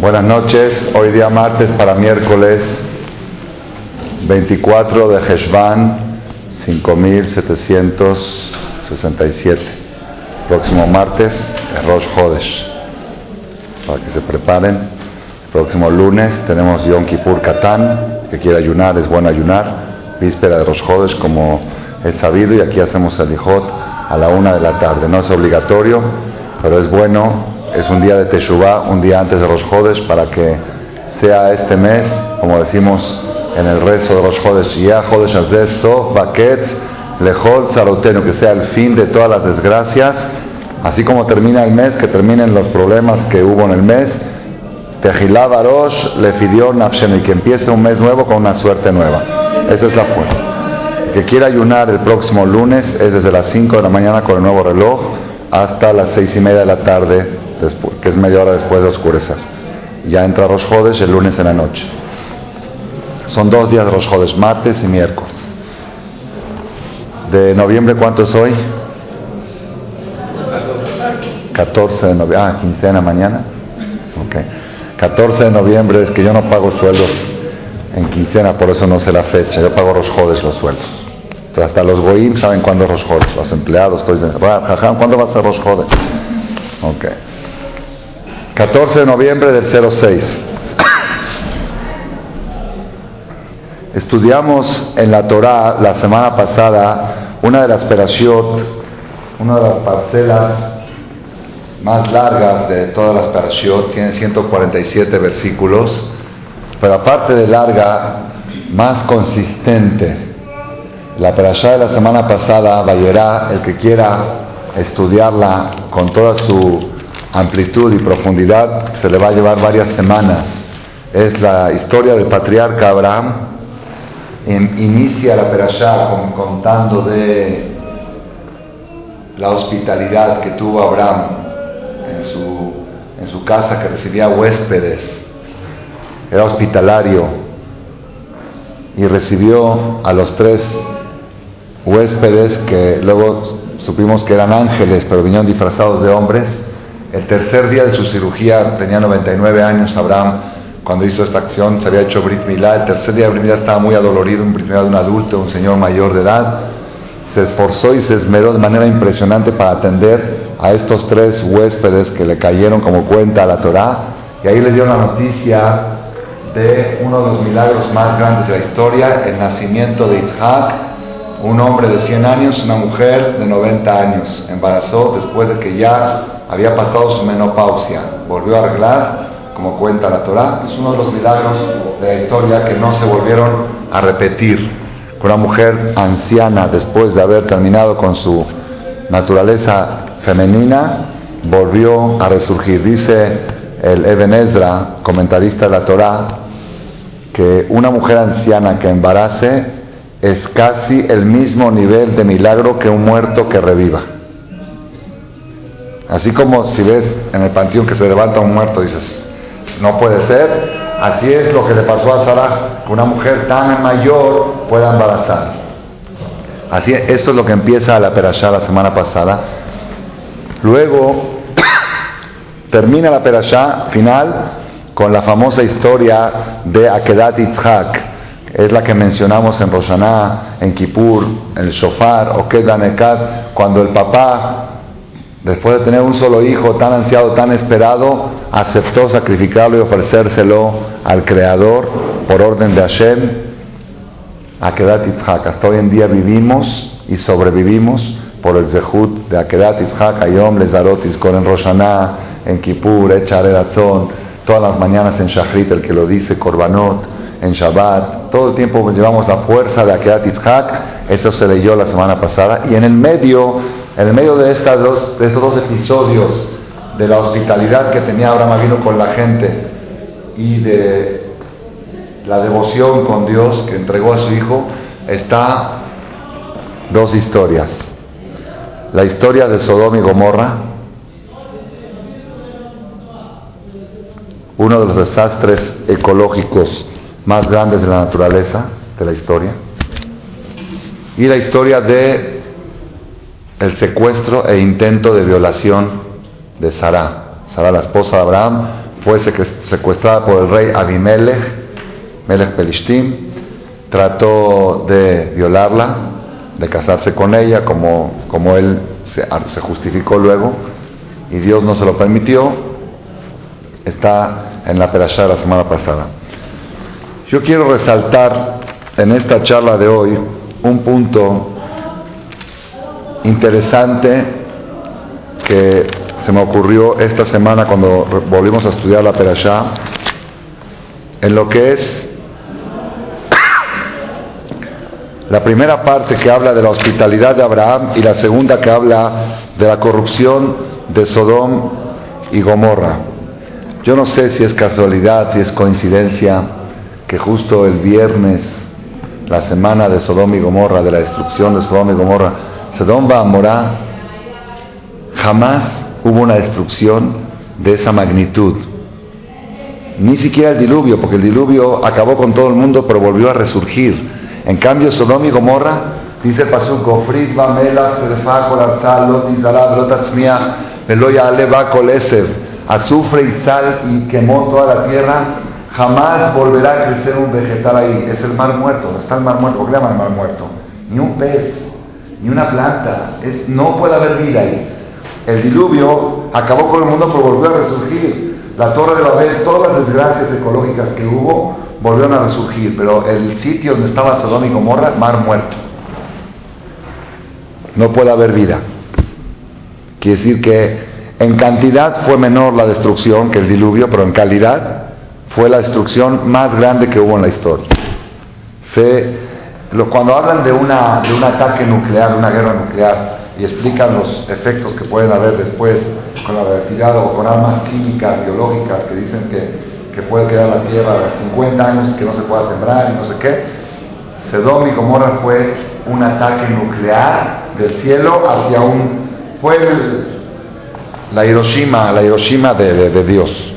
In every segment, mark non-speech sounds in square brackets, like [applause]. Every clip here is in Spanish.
Buenas noches, hoy día martes para miércoles 24 de Heshvan 5767. Próximo martes es Rosh Hodesh. Para que se preparen. próximo lunes tenemos Yom Kippur Katán, que quiere ayunar, es bueno ayunar. Víspera de Rosh Hodesh como es sabido y aquí hacemos el Ijot a la una de la tarde. No es obligatorio, pero es bueno es un día de Teshuvah, un día antes de los Jodes, para que sea este mes, como decimos en el rezo de los Jodes, ya Jodes Sof, Baket, Lejol, Zaroteno, que sea el fin de todas las desgracias, así como termina el mes, que terminen los problemas que hubo en el mes. Tejilá Barosh le pidió y que empiece un mes nuevo con una suerte nueva. Esa es la. El que quiera ayunar el próximo lunes es desde las 5 de la mañana con el nuevo reloj hasta las 6 y media de la tarde que es media hora después de oscurecer. Ya entra Rosh el lunes en la noche. Son dos días de Rosh martes y miércoles. De noviembre, ¿cuánto es hoy? 14 de noviembre. Ah, quincena mañana. Ok. 14 de noviembre es que yo no pago sueldos en quincena, por eso no sé la fecha. Yo pago Rosh los sueldos. Entonces, hasta los goim saben cuándo es Los empleados, estoy diciendo, ¿cuándo va a ser Rosh Ok. 14 de noviembre del 06. Estudiamos en la Torá la semana pasada una de las perashiot, una de las parcelas más largas de todas las perashiot, tiene 147 versículos, pero aparte de larga, más consistente. La perashá de la semana pasada, Bayerá, el que quiera estudiarla con toda su amplitud y profundidad se le va a llevar varias semanas. Es la historia del patriarca Abraham. inicia la perashá contando de la hospitalidad que tuvo Abraham en su, en su casa que recibía huéspedes. Era hospitalario y recibió a los tres huéspedes que luego supimos que eran ángeles, pero vinieron disfrazados de hombres el tercer día de su cirugía, tenía 99 años Abraham, cuando hizo esta acción, se había hecho Brit Milá. El tercer día de Brit Milá estaba muy adolorido, un Brit Milá de un adulto, un señor mayor de edad. Se esforzó y se esmeró de manera impresionante para atender a estos tres huéspedes que le cayeron como cuenta a la Torá. Y ahí le dio la noticia de uno de los milagros más grandes de la historia, el nacimiento de Isaac, un hombre de 100 años, una mujer de 90 años. Embarazó después de que ya había pasado su menopausia, volvió a arreglar, como cuenta la Torá, es uno de los milagros de la historia que no se volvieron a repetir. Una mujer anciana, después de haber terminado con su naturaleza femenina, volvió a resurgir. Dice el Eben Ezra, comentarista de la Torá, que una mujer anciana que embarace es casi el mismo nivel de milagro que un muerto que reviva. Así como si ves en el panteón que se levanta un muerto, dices, no puede ser. Así es lo que le pasó a Sara, que una mujer tan mayor pueda embarazar. Así es, esto es lo que empieza la perashá la semana pasada. Luego [coughs] termina la perashá final con la famosa historia de Akedat Yitzhak. Es la que mencionamos en Roshaná, en Kippur, en el Shofar, o Kedanekat, cuando el papá después de tener un solo hijo tan ansiado, tan esperado, aceptó sacrificarlo y ofrecérselo al Creador por orden de Hashem. Akedat Yitzhak. Hoy en día vivimos y sobrevivimos por el Zehut de Akedat Yitzhak, Ayom, Lezarot, con en Roshaná, en Kippur, Echar todas las mañanas en Shachrit, el que lo dice, Korbanot, en Shabbat. Todo el tiempo llevamos la fuerza de Akedat Yitzhak. Eso se leyó la semana pasada. Y en el medio en el medio de, estos dos episodios de la hospitalidad que tenía Abraham vino con la gente y de la devoción con Dios que entregó a su hijo, está dos historias. La historia de Sodoma y Gomorra, uno de los desastres ecológicos más grandes de la naturaleza, de la historia, y la historia de el secuestro e intento de violación de Sara. Sara, la esposa de Abraham, fue secuestrada por el rey Abimelech, Melech Pelishtim, trató de violarla, de casarse con ella, como, como él se, se justificó luego, y Dios no se lo permitió, está en la perashá de la semana pasada. Yo quiero resaltar en esta charla de hoy un punto interesante que se me ocurrió esta semana cuando volvimos a estudiar la Perashá, en lo que es la primera parte que habla de la hospitalidad de Abraham y la segunda que habla de la corrupción de Sodom y Gomorra. Yo no sé si es casualidad, si es coincidencia, que justo el viernes, la semana de Sodom y Gomorra, de la destrucción de Sodom y Gomorra, Sodom va a jamás hubo una destrucción de esa magnitud. Ni siquiera el diluvio, porque el diluvio acabó con todo el mundo, pero volvió a resurgir. En cambio, Sodom y Gomorra, dice Pasuk, Gofrit, Lot, Izalab, Lot, Atzmia, Eloya, Aleva, Kolesev, azufre y sal y quemó toda la tierra, jamás volverá a crecer un vegetal ahí. Es el mar muerto, está el mar muerto, ¿por qué llaman mar muerto? Ni un pez, ni una planta, no puede haber vida ahí. El diluvio acabó con el mundo, pero volvió a resurgir. La Torre de Babel, todas las desgracias ecológicas que hubo, volvieron a resurgir. Pero el sitio donde estaba Sodoma y Gomorra, mar muerto. No puede haber vida. Quiere decir que en cantidad fue menor la destrucción que el diluvio, pero en calidad fue la destrucción más grande que hubo en la historia. cuando hablan de, una, de un ataque nuclear, una guerra nuclear, y explican los efectos que pueden haber después con la reactividad o con armas químicas, biológicas, que dicen que, puede quedar la tierra 50 años que no se pueda sembrar y no sé qué. Sedom y Gomorra fue un ataque nuclear del cielo hacia un... fue la Hiroshima, la Hiroshima de, de, Dios,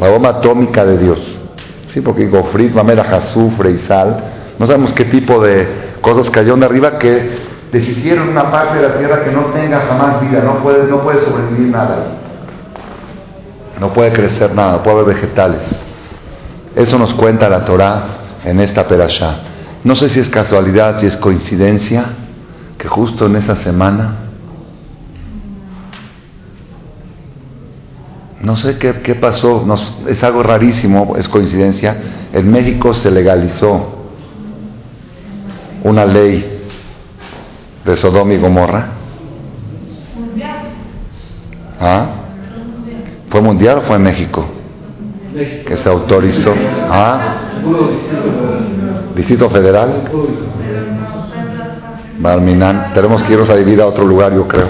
la bomba atómica de Dios. Sí, porque gofrit, mamera, azufre y sal, no sabemos qué tipo de cosas cayó de arriba que deshicieron una parte de la tierra que no tenga jamás vida, no puede, no puede sobrevivir nada. No puede crecer nada, puede haber vegetales. Eso nos cuenta la Torah en esta perashá. No sé si es casualidad, si es coincidencia, que justo en esa semana, no sé qué, qué pasó, es algo rarísimo, es coincidencia, en México se legalizó una ley de Sodoma y Gomorra? ¿Ah? ¿Fue mundial o fue en México? Que se autorizó. ¿Ah? ¿Distrito Federal? Barminan. Tenemos que irnos a vivir a otro lugar, yo creo.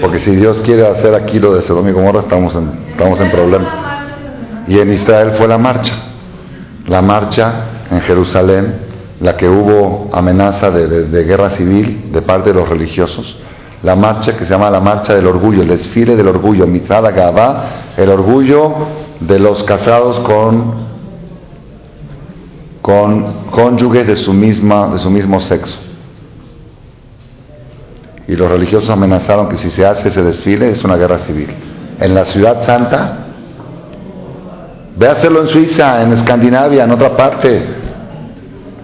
Porque si Dios quiere hacer aquí lo de Sodoma y Gomorra, estamos en, estamos en problema. Y en Israel fue la marcha. La marcha en Jerusalén la que hubo amenaza de, guerra civil de parte de los religiosos, la marcha que se llama la marcha del orgullo, el desfile del orgullo, Mitzada Gabá, el orgullo de los casados con, con cónyuges de su, misma, de su mismo sexo. Y los religiosos amenazaron que si se hace ese desfile es una guerra civil. En la ciudad santa, ve a en Suiza, en Escandinavia, en otra parte,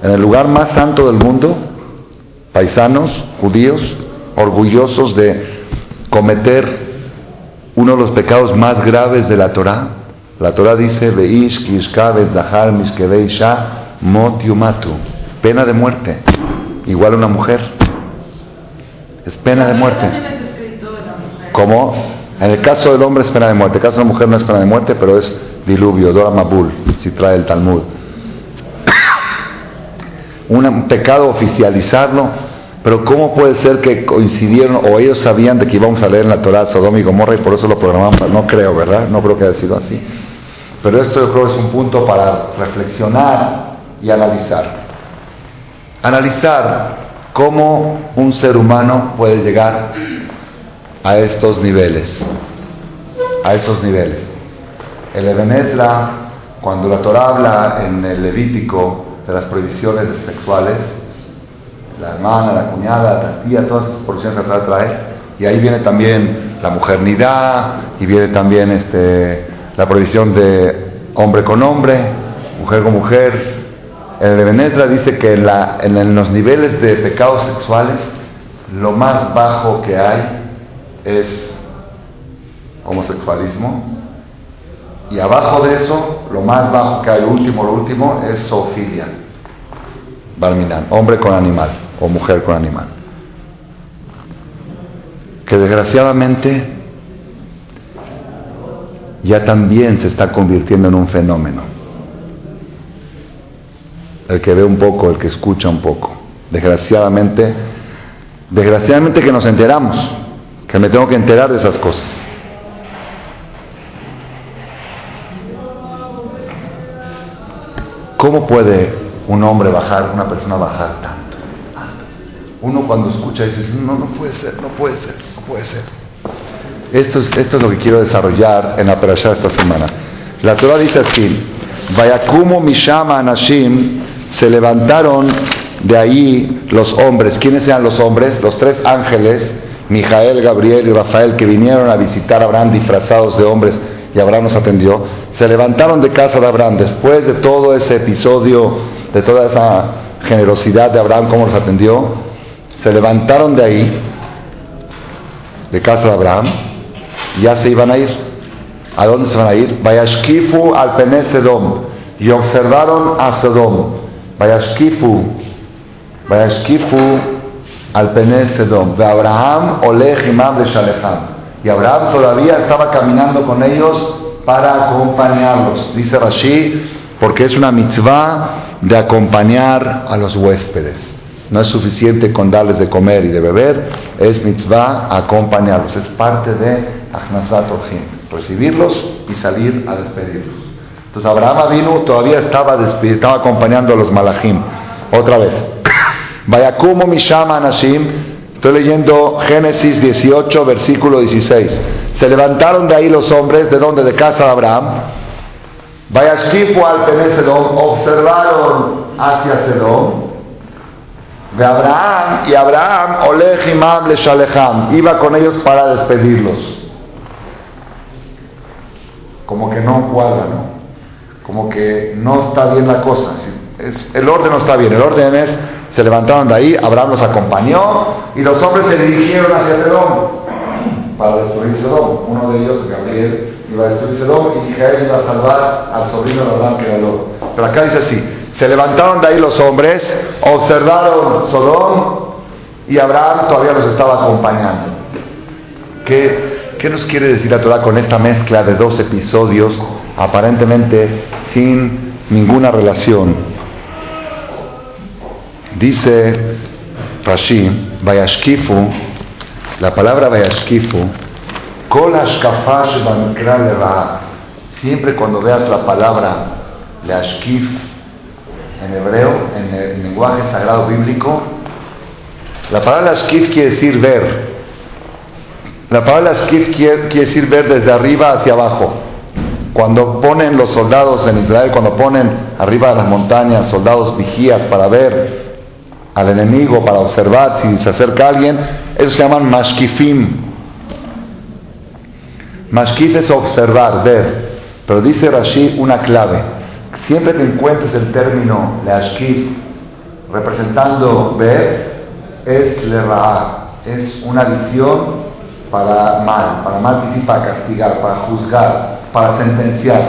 en el lugar más santo del mundo, paisanos, judíos, orgullosos de cometer uno de los pecados más graves de la Torah. La Torah dice, Beish, Zahar, Mot Yumatu. Pena de muerte. Igual una mujer. Es pena de muerte. Como en el caso del hombre es pena de muerte. En el caso de la mujer no es pena de muerte, pero es diluvio, Dora Mabul, si trae el Talmud [coughs] un pecado oficializarlo, pero ¿cómo puede ser que coincidieron o ellos sabían de que íbamos a leer en la Torah Sodoma y Gomorra y por eso lo programamos? No creo, ¿verdad? No creo que haya sido así. Pero esto yo creo es un punto para reflexionar y analizar. Analizar cómo un ser humano puede llegar a estos niveles. A estos niveles. El Ebenetra, cuando la Torah habla en el Levítico, de las prohibiciones sexuales, la hermana, la cuñada, la tía, todas esas prohibiciones que trae, trae. Y ahí viene también la mujernidad, y viene también este, la prohibición de hombre con hombre, mujer con mujer. El de Benetra dice que en los niveles de pecados sexuales, lo más bajo que hay es homosexualismo. Y abajo de eso, lo más bajo que hay, lo último, lo último, es zoofilia. Barminan, hombre con animal o mujer con animal. Que desgraciadamente ya también se está convirtiendo en un fenómeno. El que ve un poco, el que escucha un poco. Desgraciadamente, desgraciadamente que nos enteramos, que me tengo que enterar de esas cosas. ¿Cómo puede un hombre bajar, una persona bajar tanto? Uno cuando escucha dice, no, no puede ser, no puede ser, no puede ser. Esto es, esto es lo que quiero desarrollar en la perashá esta semana. La Torah dice así, Vayakumo Mishama Anashim, se levantaron de ahí los hombres. ¿Quiénes eran los hombres? Los tres ángeles, Mijael, Gabriel y Rafael, que vinieron a visitar a Abraham disfrazados de hombres y Abraham nos atendió. Se levantaron de casa de Abraham después de todo ese episodio, de toda esa generosidad de Abraham, cómo los atendió. Se levantaron de ahí, de casa de Abraham, ya se iban a ir. ¿A dónde se van a ir? Vayashkifu al Pene Sedom. Y observaron a Sedom. Vayashkifu. Vayashkifu al Pene Abraham Imam de Shalecham. Y Abraham todavía estaba caminando con ellos para acompañarlos. Dice Rashi, porque es una mitzvah de acompañar a los huéspedes. No es suficiente con darles de comer y de beber, es mitzvah acompañarlos. Es parte de Achnasat recibirlos y salir a despedirlos. Entonces Abraham vino, todavía estaba, estaba acompañando a los malachim. Otra vez. [coughs] Vayakumo Mishama Anashim. Estoy leyendo Génesis 18, versículo 16. Se levantaron de ahí los hombres, ¿de dónde? De casa de Abraham. Vayashifu al Sedom, observaron hacia Sedom. De Abraham y Abraham, Olej Imam le Shaleham, iba con ellos para despedirlos como que no cuadra, ¿no? Como que no está bien la cosa. el orden no está bien. El orden es, se levantaron de ahí, Abraham los acompañó y los hombres se dirigieron hacia Sedón para destruir Sedón. Uno de ellos, Gabriel, iba a destruir Sedón y Mijael iba a salvar al sobrino de Abraham que era Lot. Pero acá dice así, se levantaron de ahí los hombres, observaron Sodom y Abraham todavía los estaba acompañando. ¿Qué, ¿Qué nos quiere decir la Torah con esta mezcla de dos episodios aparentemente sin ninguna relación? Dice Rashi, Vayashkifu, la palabra Vayashkifu, Siempre cuando veas la palabra Leashkif en hebreo, en el lenguaje sagrado bíblico, la palabra Leashkif quiere decir ver. La palabra skif quiere, decir ver desde arriba hacia abajo. Cuando ponen los soldados en Israel, cuando ponen arriba de las montañas soldados vigías para ver al enemigo, para observar si se acerca alguien, eso se llaman mashkifim. Mashkif es observar, ver. Pero dice Rashi una clave. Siempre que encuentres el término leashkif representando ver, es lera'ah, es una visión para mal, para mal para castigar, para juzgar, para sentenciar.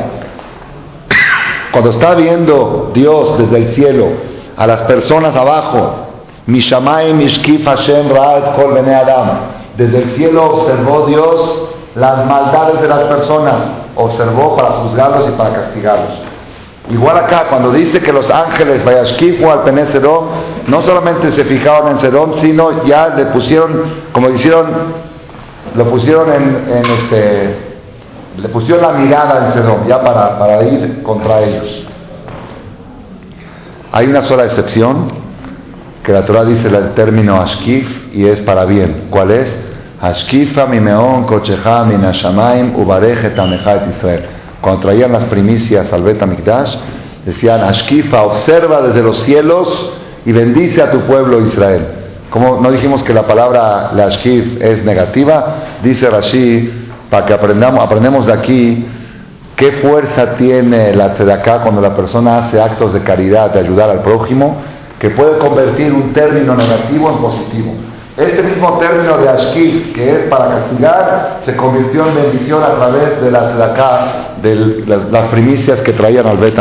Cuando está viendo Dios desde el cielo a las personas abajo, Mishamay Mishkif Hashem Ra'at Kol Bene Adam, desde el cielo observó Dios las maldades de las personas, observó para juzgarlos y para castigarlos. Igual acá, cuando dice que los ángeles Vayashkifu al Pene no solamente se fijaron en Sedom, sino ya le pusieron, como hicieron lo pusieron en, este, le pusieron la mirada en Sedom, ya para, para ir contra ellos. Hay una sola excepción, que la Torah dice el término Ashkif y es para bien. ¿Cuál es? Ashkifa mi meon kochecha mi nashamaim ubareje Israel. Cuando traían las primicias al Bet decían Ashkifa, observa desde los cielos y bendice a tu pueblo Israel. Como no dijimos que la palabra lashkif es negativa, dice Rashi, para que aprendamos, aprendemos de aquí ¿Qué fuerza tiene la tzedaká cuando la persona hace actos de caridad, de ayudar al prójimo, que puede convertir un término negativo en positivo? Este mismo término de ashkif, que es para castigar, se convirtió en bendición a través de la tzedakah, de las primicias que traían al Bet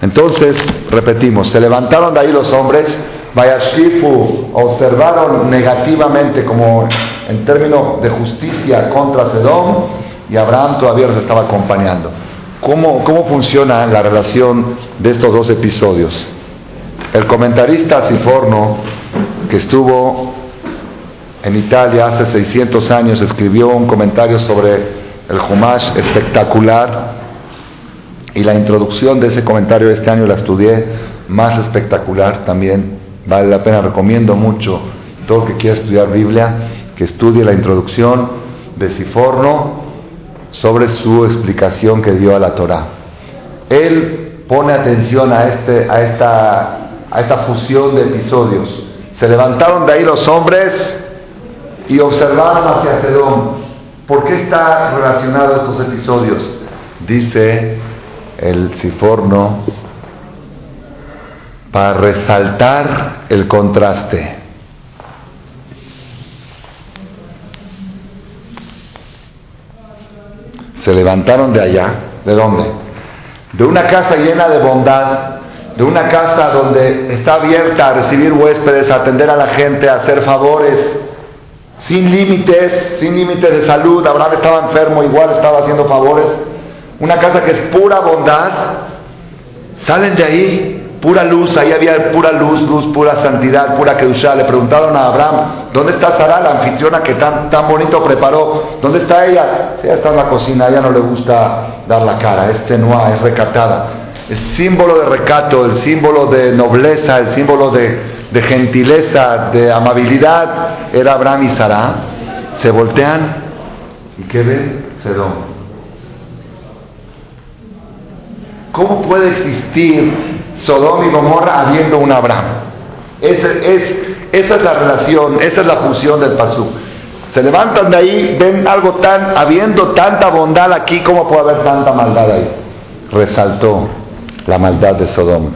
Entonces, repetimos, se levantaron de ahí los hombres, Bayashifu observaron negativamente como en términos de justicia contra Sedom y Abraham todavía los estaba acompañando. ¿Cómo, ¿Cómo funciona la relación de estos dos episodios? El comentarista Siforno, que estuvo en Italia hace 600 años, escribió un comentario sobre el Humash espectacular y la introducción de ese comentario este año la estudié más espectacular también. Vale la pena, recomiendo mucho todo el que quiera estudiar Biblia, que estudie la introducción de Siforno sobre su explicación que dio a la Torah. Él pone atención a, este, a, esta, a esta fusión de episodios. Se levantaron de ahí los hombres y observaron hacia Sedón. ¿Por qué está relacionado estos episodios? Dice el Siforno para resaltar el contraste. Se levantaron de allá, ¿de dónde? De una casa llena de bondad, de una casa donde está abierta a recibir huéspedes, a atender a la gente, a hacer favores, sin límites, sin límites de salud. Abraham estaba enfermo, igual estaba haciendo favores. Una casa que es pura bondad. Salen de ahí, pura luz, ahí había pura luz, luz, pura santidad, pura kedushá. Le preguntaron a Abraham, ¿dónde está Sara, la anfitriona que tan, tan bonito preparó? ¿Dónde está ella? ella está en la cocina, a ella no le gusta dar la cara, es tenua, es recatada. El símbolo de recato, el símbolo de nobleza, el símbolo de, gentileza, de amabilidad, era Abraham y Sara, se voltean y ¿qué ven? Sedón. ¿Cómo puede existir Sodom y Gomorra habiendo un Abraham? Esa es, esa es la relación, esa es la función del pasú. Se levantan de ahí, ven algo tan, habiendo tanta bondad aquí, ¿cómo puede haber tanta maldad ahí? Resaltó la maldad de Sodom.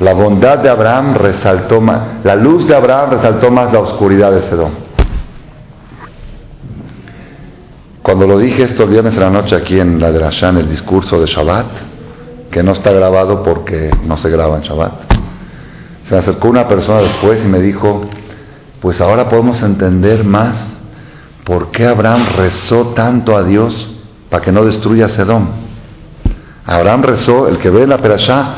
La bondad de Abraham resaltó más, la luz de Abraham resaltó más la oscuridad de Sedón. Cuando lo dije esto viernes en la noche aquí en la de en el discurso de Shabbat, que no está grabado porque no se graba en Shabbat, se acercó una persona después y me dijo, pues ahora podemos entender más por qué Abraham rezó tanto a Dios para que no destruya Sedón. Abraham rezó, el que ve la perashá,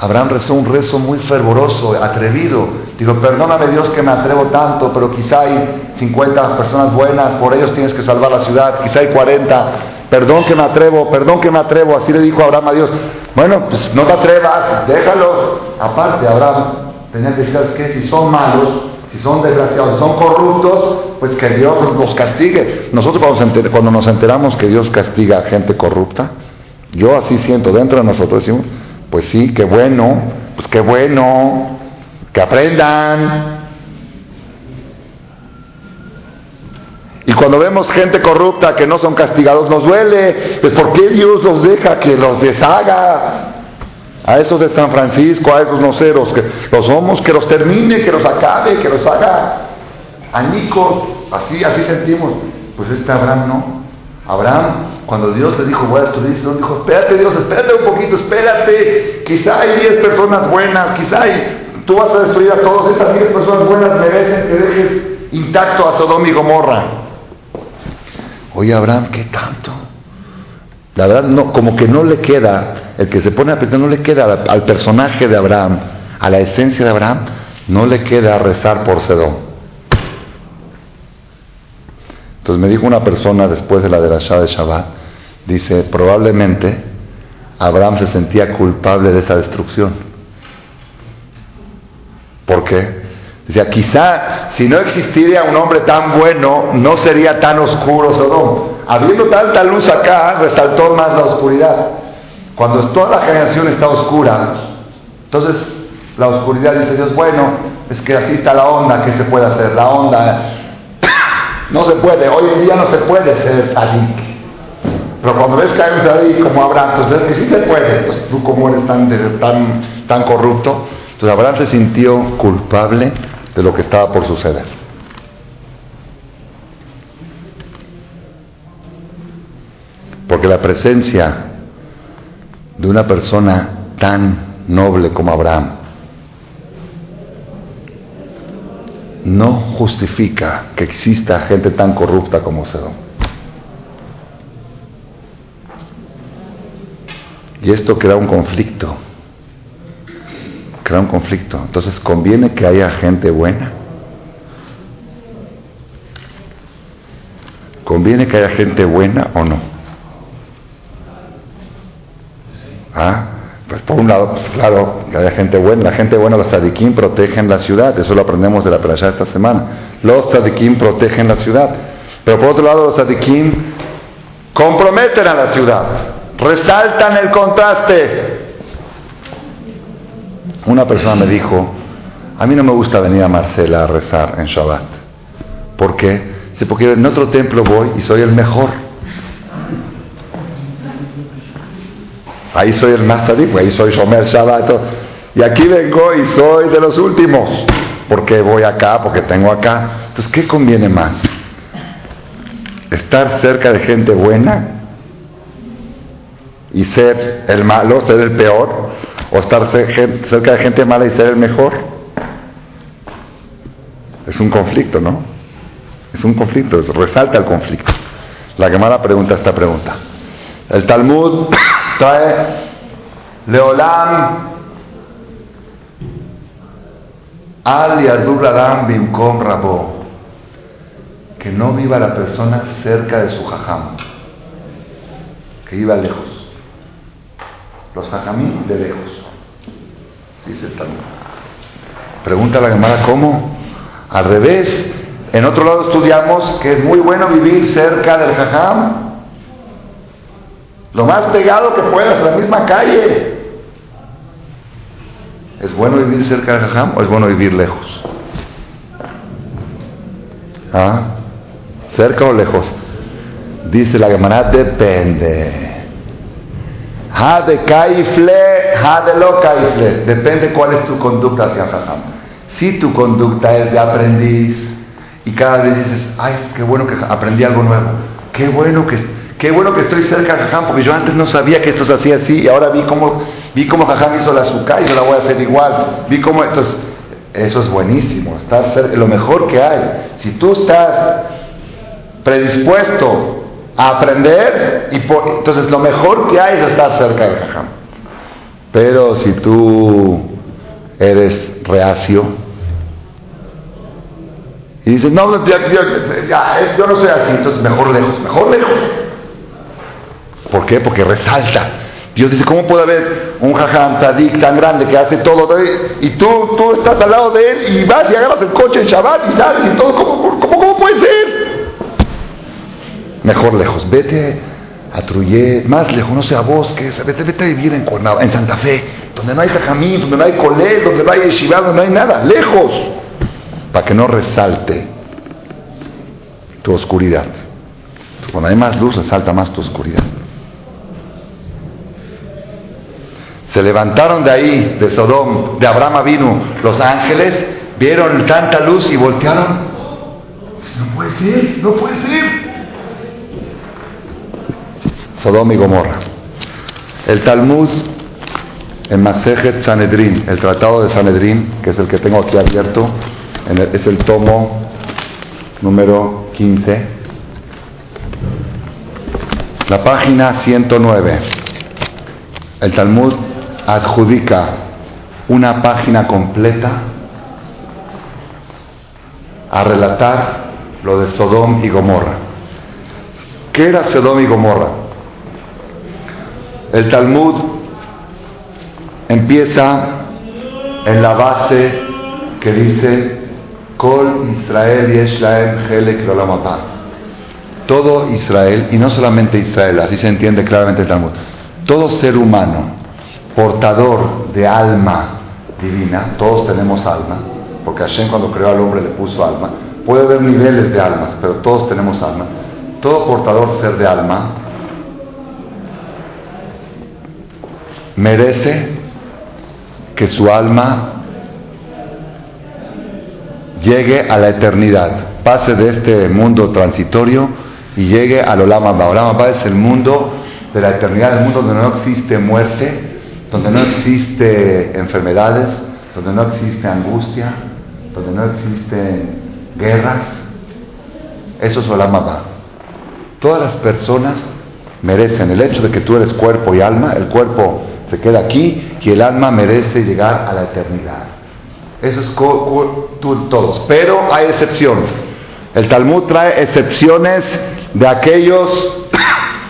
Abraham rezó un rezo muy fervoroso, atrevido. Dijo, perdóname Dios que me atrevo tanto, pero quizá hay 50 personas buenas, por ellos tienes que salvar la ciudad, quizá hay 40. Perdón que me atrevo, perdón que me atrevo. Así le dijo Abraham a Dios. Bueno, pues no te atrevas, déjalo. Aparte, Abraham tenía que decir, que si son malos, si son desgraciados, si son corruptos, pues que Dios los castigue. Nosotros cuando nos enteramos que Dios castiga a gente corrupta, yo así siento dentro de nosotros, decimos, pues sí, qué bueno, pues qué bueno, que aprendan. Y cuando vemos gente corrupta que no son castigados, nos duele. Pues ¿por qué Dios los deja que los deshaga? A esos de San Francisco, a esos noceros, que los somos, que los termine, que los acabe, que los haga añicos. Así, así sentimos. Pues este Abraham no. Abraham cuando Dios le dijo, voy a destruir dijo, espérate Dios, espérate un poquito, espérate. Quizá hay 10 personas buenas, quizá hay, tú vas a destruir a todos. Esas 10 personas buenas merecen que dejes intacto a Sodoma y Gomorra. Oye, Abraham, ¿qué tanto? La verdad, no, como que no le queda, el que se pone a pensar, no le queda al, personaje de Abraham, a la esencia de Abraham, no le queda rezar por Sedón. Entonces me dijo una persona después de la de la de Shabbat, Dice, probablemente Abraham se sentía culpable de esa destrucción. ¿Por qué? Dice, quizá si no existiera un hombre tan bueno, no sería tan oscuro Sodom. Habiendo tanta luz acá, resaltó más la oscuridad. Cuando toda la generación está oscura, entonces la oscuridad dice Dios, bueno, es que así está la onda, ¿qué se puede hacer? La onda [coughs] no se puede, hoy en día no se puede ser sadik. Pero cuando ves que hay un tzadik como Abraham, entonces ves que sí se puede. Entonces tú como eres tan, tan, tan corrupto. Entonces Abraham se sintió culpable de lo que estaba por suceder. Porque la presencia de una persona tan noble como Abraham no justifica que exista gente tan corrupta como Sedón. Y esto crea un conflicto. Crea un conflicto. Entonces, ¿conviene que haya gente buena? ¿Conviene que haya gente buena o no? ¿Ah? Pues por un lado, pues claro, que haya gente buena. La gente buena, los tzadikim protegen la ciudad. Eso lo aprendemos de la de esta semana. Los tzadikim protegen la ciudad. Pero por otro lado, los tzadikim comprometen a la ciudad. Resaltan el contraste. Una persona me dijo, a mí no me gusta venir a Marcela a rezar en Shabbat. ¿Por qué? porque en otro templo voy y soy el mejor. Ahí soy el más tzadik, ahí soy Shomer Shabbat. Y aquí vengo y soy de los últimos. Porque voy acá, porque tengo acá. Entonces, ¿qué conviene más? ¿Estar cerca de gente buena y ser el malo, ser el peor? ¿O estar cerca de gente mala y ser el mejor? Es un conflicto, ¿no? Es un conflicto, resalta el conflicto. La Gemara pregunta esta pregunta. El Talmud [coughs] trae Leolam Al Yadur Aram Bimkom Rabo. Que no viva la persona cerca de su jajam. Que viva lejos. Los jajamí de lejos. Sí, se Talmud. Pregunta la Gemara, ¿cómo? Al revés. En otro lado estudiamos que es muy bueno vivir cerca del jajam lo más pegado que puedas, en la misma calle. ¿Es bueno vivir cerca de Jajam o es bueno vivir lejos? ¿Ah? ¿Cerca o lejos? Dice la Gemara, depende. Ha de caifle, ha de lo caifle. Depende cuál es tu conducta hacia Jajam. Si tu conducta es de aprendiz y cada vez dices, ay, qué bueno que aprendí algo nuevo. Qué bueno que Qué bueno que estoy cerca de Jajam, porque yo antes no sabía que esto se hacía así, y ahora vi cómo, vi cómo Jajam hizo la azúcar y yo la voy a hacer igual. Vi cómo, entonces, eso es buenísimo, estar cerca, lo mejor que hay. Si tú estás predispuesto aprender, y entonces lo mejor que hay es estar cerca de Jajam. Pero si tú eres reacio, y dices, no, yo no soy así, entonces mejor lejos, mejor lejos. ¿Por qué? Porque resalta. Dios dice, ¿cómo puede haber un jajam tzadik tan grande que hace todo? Y tú, tú estás al lado de él y vas y agarras el coche en Shabbat y sales y todo. ¿Cómo, cómo, cómo puede ser? Mejor lejos. Vete a Truyé, más lejos, no sé, a bosques. Vete, vete a vivir en, en Santa Fe, donde no hay jajamín, donde no hay colé, donde no hay yeshiva, donde no hay nada. Lejos. Para que no resalte tu oscuridad. Cuando hay más luz, resalta más tu oscuridad. Se levantaron de ahí, de Sodom, de Abraham vino los ángeles, vieron tanta luz y voltearon. No puede ser, no puede ser. Sodom y Gomorra. El Talmud en Masejet Sanedrin, el tratado de Sanedrin, que es el que tengo aquí abierto, es el tomo número 15, la página 109. El Talmud adjudica una página completa a relatar lo de Sodom y Gomorra. ¿Qué era Sodom y Gomorra? El Talmud empieza en la base que dice Kol Israel Yeshlaem Helek Todo Israel, y no solamente Israel, así se entiende claramente el Talmud, todo ser humano portador de alma divina, todos tenemos alma, porque Hashem cuando creó al hombre le puso alma, puede haber niveles de almas, pero todos tenemos alma, todo portador ser de alma merece que su alma llegue a la eternidad, pase de este mundo transitorio y llegue al Olama Ba. Olama Ba es el mundo de la eternidad, el mundo donde no existe muerte, donde no existe enfermedades, donde no existe angustia, donde no existen guerras. Eso es Olama Ba. Todas las personas merecen el hecho de que tú eres cuerpo y alma, el cuerpo se queda aquí y el alma merece llegar a la eternidad. Eso es todos. Pero hay excepciones. El Talmud trae excepciones de aquellos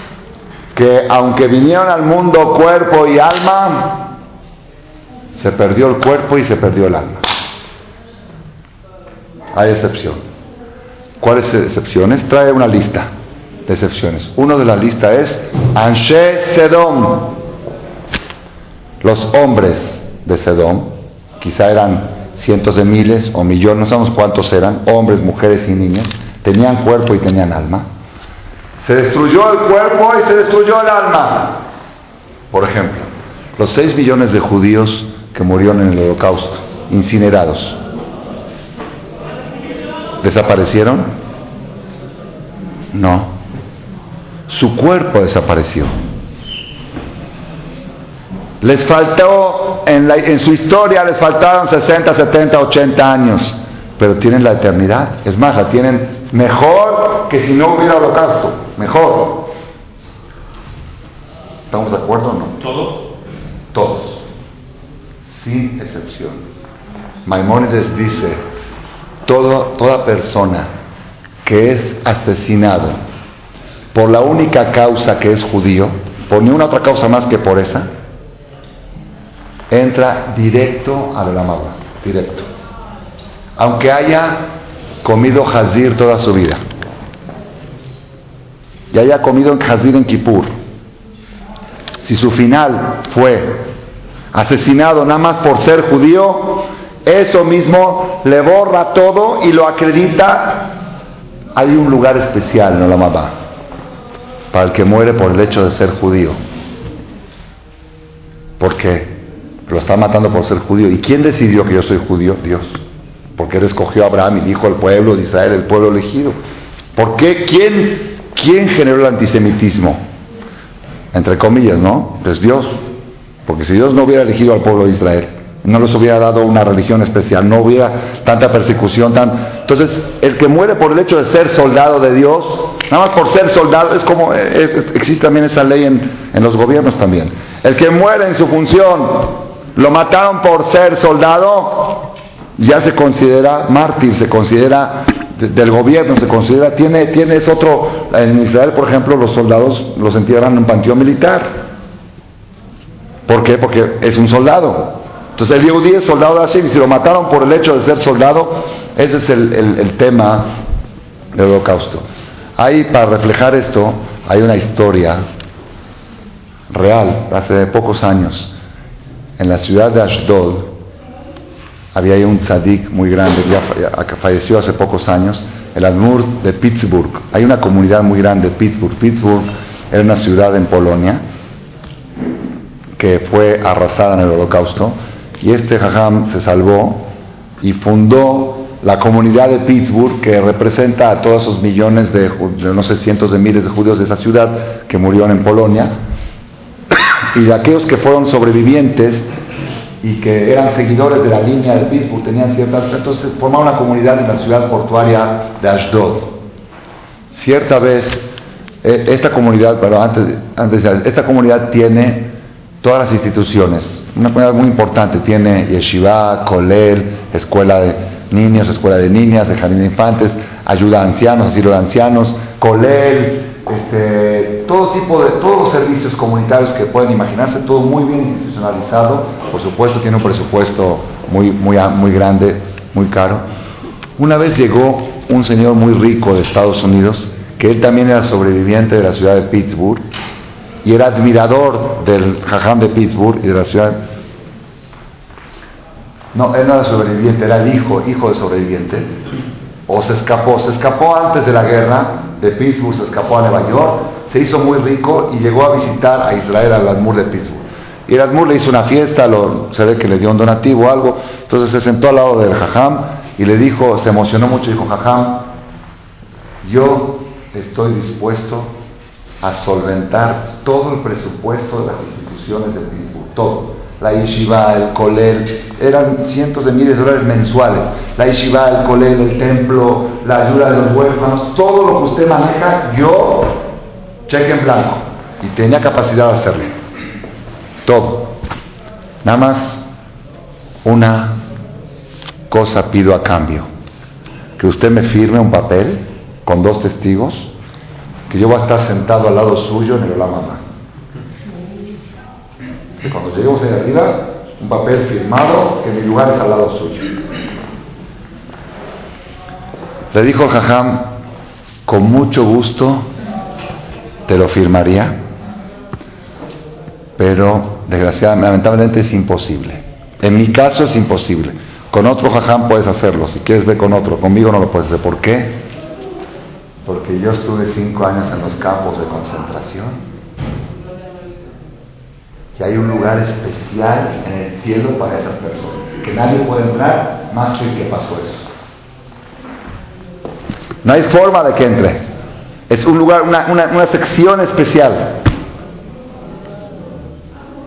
[coughs] que aunque vinieron al mundo cuerpo y alma, se perdió el cuerpo y se perdió el alma. Hay excepción. ¿Cuáles excepciones? Trae una lista de excepciones. Uno de la lista es Anshe Sedom. Los hombres de Sedom, quizá eran cientos de miles o millones, no sabemos cuántos eran, hombres, mujeres y niños, tenían cuerpo y tenían alma. Se destruyó el cuerpo y se destruyó el alma. Por ejemplo, los 6 millones de judíos que murieron en el holocausto, incinerados, ¿desaparecieron? No. Su cuerpo desapareció. Les faltó, en, en, su historia les faltaron 60, 70, 80 años, pero tienen la eternidad. Es más, la tienen mejor que si no hubiera holocausto. Mejor. ¿Estamos de acuerdo o no? ¿Todos? Todos. Sin excepción. Maimónides dice, todo, toda persona que es asesinado por la única causa que es judío, por ni una otra causa más que por esa, entra directo a la directo. Aunque haya comido jazir toda su vida y haya comido en jazir en Kippur, si su final fue asesinado nada más por ser judío, eso mismo le borra todo y lo acredita. Hay un lugar especial en la para el que muere por el hecho de ser judío. ¿Por qué? Lo está matando por ser judío. ¿Y quién decidió que yo soy judío? Dios. Porque él escogió a Abraham y dijo al pueblo de Israel, el pueblo elegido. ¿Por qué? ¿Quién, quién generó el antisemitismo? Entre comillas, ¿no? Es Dios. Porque si Dios no hubiera elegido al pueblo de Israel, no les hubiera dado una religión especial, no hubiera tanta persecución, tan... Entonces, el que muere por el hecho de ser soldado de Dios, nada más por ser soldado, es como, existe también esa ley en, en los gobiernos también. El que muere en su función lo mataron por ser soldado, ya se considera mártir, se considera del gobierno, se considera, tiene, tiene es otro, en Israel por ejemplo los soldados los entierran en un panteón militar. ¿Por qué? Porque es un soldado. Entonces el Yehudi es soldado de Hashem y si lo mataron por el hecho de ser soldado, ese es el, el tema del holocausto. Ahí para reflejar esto hay una historia real, hace pocos años en la ciudad de Ashdod había un tzadik muy grande, que falleció hace pocos años, el Admur de Pittsburgh. Hay una comunidad muy grande de Pittsburgh. Pittsburgh era una ciudad en Polonia que fue arrasada en el holocausto y este Jajam se salvó y fundó la comunidad de Pittsburgh que representa a todos esos millones de, no sé, cientos de miles de judíos de esa ciudad que murieron en Polonia y de aquellos que fueron sobrevivientes y que eran seguidores de la línea de Pittsburgh, tenían ciertas... Entonces formaron una comunidad en la ciudad portuaria de Ashdod. Cierta vez, eh, esta comunidad, pero antes, antes esta comunidad tiene todas las instituciones, una comunidad muy importante, tiene yeshiva, kolel, escuela de niños, escuela de niñas, de jardín de infantes, ayuda a ancianos, asilo de ancianos, kolel, este, todo tipo de, todos los servicios comunitarios que pueden imaginarse, todo muy bien institucionalizado, por supuesto tiene un presupuesto muy, muy, muy grande, muy caro. Una vez llegó un señor muy rico de Estados Unidos, que él también era sobreviviente de la ciudad de Pittsburgh, y era admirador del jajam de Pittsburgh y de la ciudad. No, él no era sobreviviente, era el hijo, hijo de sobreviviente, o se escapó, se escapó antes de la guerra, de Pittsburgh, se escapó a Nueva York, se hizo muy rico y llegó a visitar a Israel al Almur de Pittsburgh. Y el Admur le hizo una fiesta, lo, se ve que le dio un donativo o algo. Entonces se sentó al lado del Jajam y le dijo, se emocionó mucho, dijo, Jajam, yo estoy dispuesto a solventar todo el presupuesto de las instituciones de Pittsburgh, todo. La yeshiva, el colel, eran cientos de miles de dólares mensuales. La yeshiva, el colel, el templo, la ayuda de los huérfanos, todo lo que usted maneja, yo cheque en blanco. Y tenía capacidad de hacerlo. Todo. Nada más una cosa pido a cambio. Que usted me firme un papel con dos testigos que yo voy a estar sentado al lado suyo en el Olamama. Cuando lleguemos ahí arriba, un papel firmado que mi lugar es al lado suyo. Le dijo el Jajam, con mucho gusto te lo firmaría, pero desgraciadamente, lamentablemente es imposible. En mi caso es imposible. Con otro jajam puedes hacerlo, si quieres ver con otro, conmigo no lo puedes hacer. ¿Por qué? Porque yo estuve cinco años en los campos de concentración. Y hay un lugar especial en el cielo para esas personas, que nadie puede entrar más que el que pasó eso. No hay forma de que entre. Es un lugar, una, una, sección especial.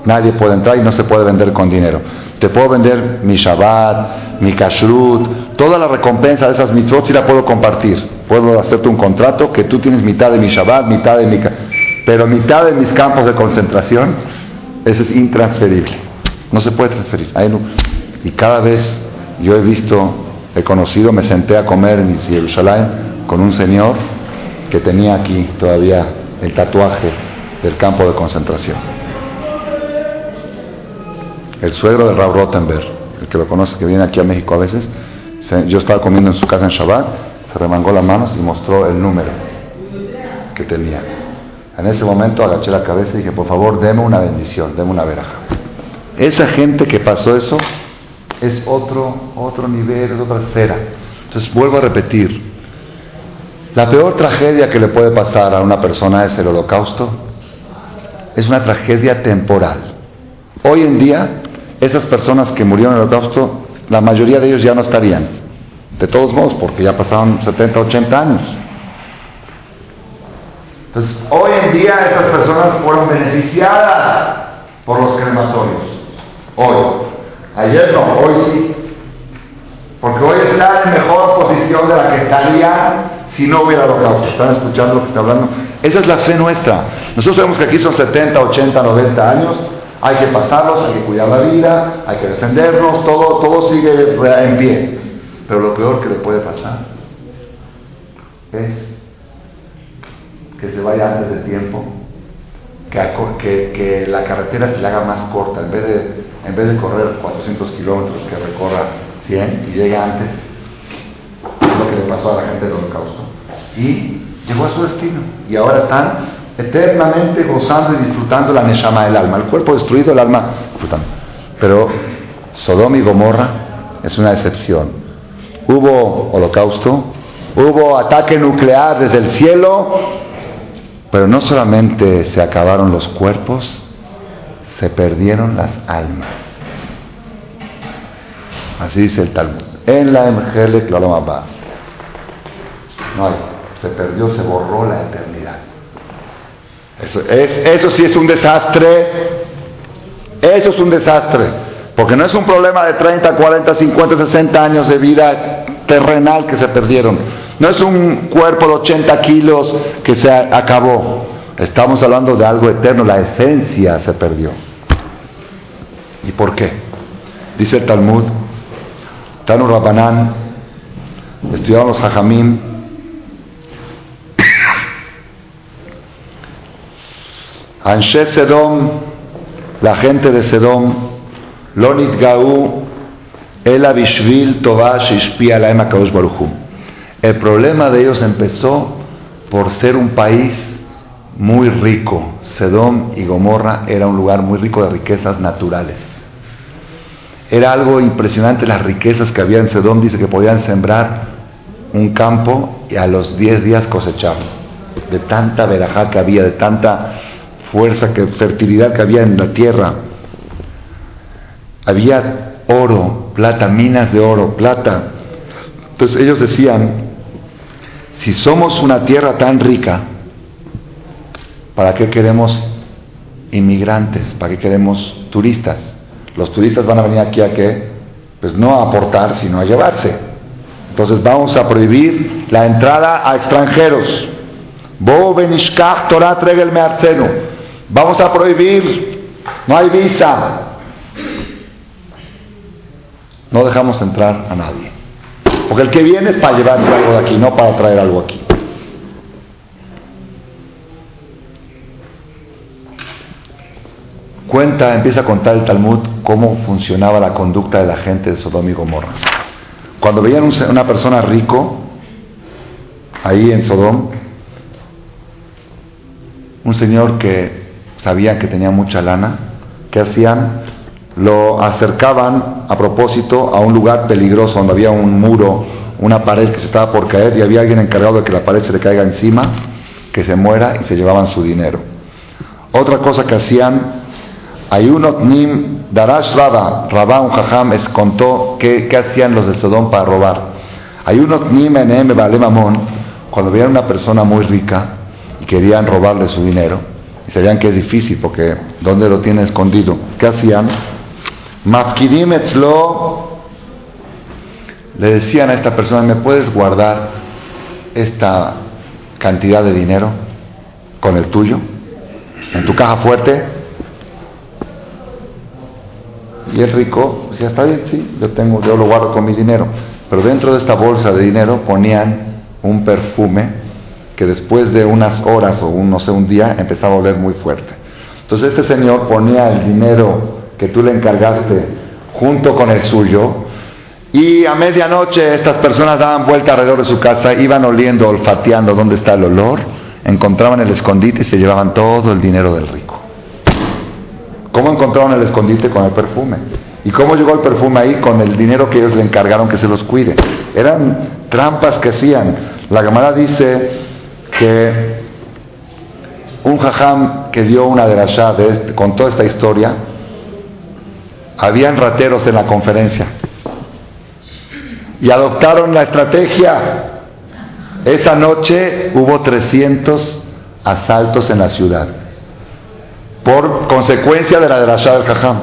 Nadie puede entrar y no se puede vender con dinero. Te puedo vender mi Shabbat, mi Kashrut, toda la recompensa de esas mitzvot si la puedo compartir. Puedo hacerte un contrato que tú tienes mitad de mi Shabbat, mitad de mi... Pero mitad de mis campos de concentración, eso es intransferible. No se puede transferir. Y cada vez yo he visto, he conocido, me senté a comer en Jerusalén con un señor que tenía aquí todavía el tatuaje del campo de concentración. El suegro de Raúl Rottenberg, el que lo conoce, que viene aquí a México a veces, yo estaba comiendo en su casa en Shabbat, se remangó las manos y mostró el número que tenía. En ese momento agaché la cabeza y dije, por favor, deme una bendición, deme una veraja. Esa gente que pasó eso es otro, otro nivel, es otra esfera. Entonces vuelvo a repetir, la peor tragedia que le puede pasar a una persona es el holocausto. Es una tragedia temporal. Hoy en día, esas personas que murieron en el holocausto, la mayoría de ellos ya no estarían. De todos modos, porque ya pasaron 70, 80 años. Entonces, hoy en día estas personas fueron beneficiadas por los crematorios. Hoy. Ayer no, hoy sí. Porque hoy están en mejor posición de la que estarían si no hubiera holocausto. ¿Están escuchando lo que está hablando? Esa es la fe nuestra. Nosotros sabemos que aquí son 70, 80, 90 años. Hay que pasarlos, hay que cuidar la vida, hay que defendernos, todo, todo sigue en pie. Pero lo peor que le puede pasar es que se vaya antes de tiempo, que, que, la carretera se le haga más corta, en vez de, en vez de correr 400 kilómetros, que recorra 100 y llegue antes es lo que le pasó a la gente del holocausto. Y llegó a su destino. Y ahora están eternamente gozando y disfrutando la Neshama del alma. El cuerpo destruido, el alma disfrutando. Pero Sodoma y Gomorra es una excepción. Hubo holocausto, hubo ataque nuclear desde el cielo, pero no solamente se acabaron los cuerpos, se perdieron las almas. Así dice el Talmud. En la Emgelet No hay. Se perdió, se borró la eternidad. Eso, es, eso sí es un desastre. Eso es un desastre. Porque no es un problema de 30, 40, 50, 60 años de vida terrenal que se perdieron. No es un cuerpo de 80 kilos que se acabó. Estamos hablando de algo eterno. La esencia se perdió. ¿Y por qué? Dice el Talmud Tanu Rabanán, estudiaban los Jajamim. [coughs] Anshe Sedom, la gente de Sedom, Lonit Gaú, El Abishvil Tovash Ishpia Laem Baruchum. El problema de ellos empezó por ser un país muy rico. Sedom y Gomorra era un lugar muy rico de riquezas naturales. Era algo impresionante las riquezas que había en Sedón. Dice que podían sembrar un campo y a los 10 días cosechar. De tanta verajá que había, de tanta fuerza, que fertilidad que había en la tierra. Había oro, plata, minas de oro, plata. Entonces ellos decían, si somos una tierra tan rica, ¿para qué queremos inmigrantes? ¿Para qué queremos turistas? Los turistas van a venir aquí a qué? Pues no a aportar, sino a llevarse. Entonces vamos a prohibir la entrada a extranjeros. Vamos a prohibir, no hay visa. No dejamos entrar a nadie. Porque el que viene es para llevarse algo de aquí, no para traer algo aquí. Cuenta, empieza a contar el Talmud cómo funcionaba la conducta de la gente de Sodoma y Gomorra. Cuando veían una persona rico, ahí en Sodom, un señor que sabían que tenía mucha lana, ¿qué hacían? Lo acercaban a propósito a un lugar peligroso donde había un muro, una pared que se estaba por caer y había alguien encargado de que la pared se le caiga encima, que se muera y se llevaban su dinero. Otra cosa que hacían, hay nim Darash Raba, Rabá un jajam, es, contó qué, hacían los de Sodom para robar. Hay nim en Vale Mamón, cuando veían una persona muy rica, y querían robarle su dinero. Y sabían que es difícil porque ¿dónde lo tiene escondido? ¿Qué hacían? Mafkidim le decían a esta persona, ¿me puedes guardar esta cantidad de dinero con el tuyo? En tu caja fuerte. Y el rico decía, está bien, sí, yo tengo, yo lo guardo con mi dinero. Pero dentro de esta bolsa de dinero ponían un perfume que después de unas horas o un, no sé, un día empezaba a oler muy fuerte. Entonces este señor ponía el dinero que tú le encargaste junto con el suyo y a medianoche estas personas daban vuelta alrededor de su casa, iban oliendo, olfateando dónde está el olor, encontraban el escondite y se llevaban todo el dinero del rico. ¿Cómo encontraron el escondite? Con el perfume. ¿Y cómo llegó el perfume ahí? Con el dinero que ellos le encargaron que se los cuide. Eran trampas que hacían. La Gamara dice que un jajam que dio una de las llaves con toda esta historia, habían rateros en la conferencia y adoptaron la estrategia. Esa noche hubo 300 asaltos en la ciudad por consecuencia de la de la del jajam.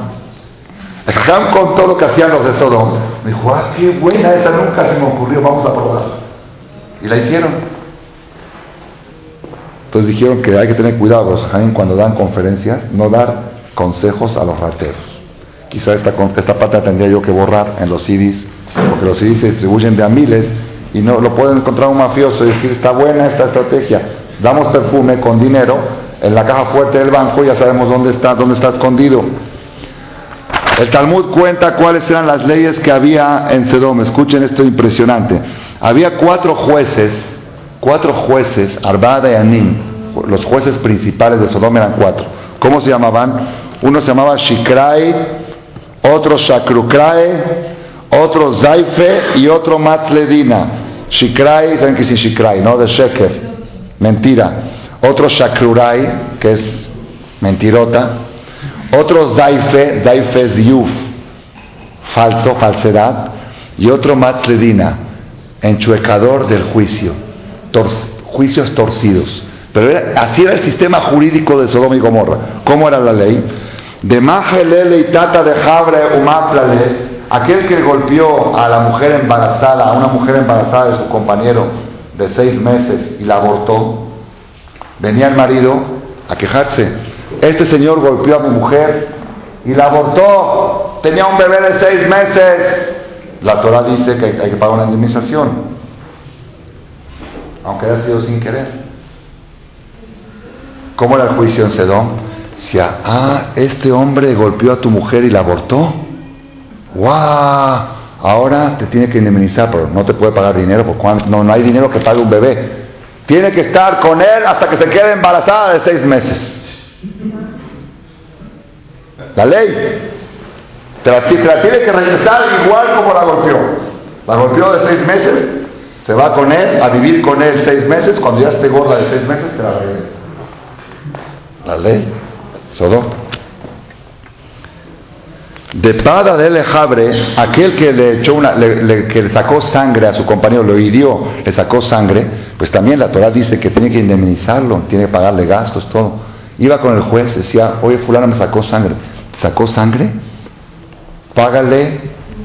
El jajam contó lo que hacían los de Sodom. Me dijo, ah, qué buena, esa nunca se me ocurrió, vamos a probar. Y la hicieron. Entonces dijeron que hay que tener cuidado los cuando dan conferencias, no dar consejos a los rateros. Quizá esta, esta parte tendría yo que borrar en los CDs, porque los CDs se distribuyen de a miles y no lo pueden encontrar un mafioso y decir, está buena esta estrategia, damos perfume con dinero en la caja fuerte del banco, ya sabemos dónde está, dónde está escondido. El Talmud cuenta cuáles eran las leyes que había en Sedom. Escuchen esto impresionante. Había cuatro jueces cuatro jueces, Arbada y Anim, los jueces principales de Sodoma eran cuatro. ¿Cómo se llamaban? Uno se llamaba Shikrai, otro Shakrukrai, otro Zaife y otro Matzledina. Shikrai, ¿saben qué es Shikrai? ¿No? De Sheker, mentira. Otro Shakrurai, que es mentirota. Otro Zaife, Zaife es Yuf, falso, falsedad. Y otro Matzledina, enchuecador del juicio juicios torcidos. Pero así era el sistema jurídico de Sodoma y Gomorra. ¿Cómo era la ley? De Majelele y Tata de Jabre Umatlale, aquel que golpeó a la mujer embarazada, a una mujer embarazada de su compañero de seis meses y la abortó, venía el marido a quejarse. Este señor golpeó a mi mujer y la abortó. Tenía un bebé de seis meses. La Torah dice que hay que pagar una indemnización aunque haya sido sin querer. ¿Cómo era el juicio en Sedón? Decía, ah, este hombre golpeó a tu mujer y la abortó. ¡Guau! Ahora te tiene que indemnizar, pero no te puede pagar dinero, porque no, no hay dinero que pague un bebé. Tiene que estar con él hasta que se quede embarazada de seis meses. La ley. Te la, te la tiene que regresar igual como la golpeó. La golpeó de seis meses, se va con él, a vivir con él seis meses, cuando ya esté gorda de seis meses, te la regresa. La ley, Sodom. De pada de Lejabre, aquel que le echó una, que le sacó sangre a su compañero, lo hirió, le sacó sangre, pues también la Torah dice que tiene que indemnizarlo, tiene que pagarle gastos, todo. Iba con el juez, decía, oye, fulano me sacó sangre. ¿Sacó sangre? Págale,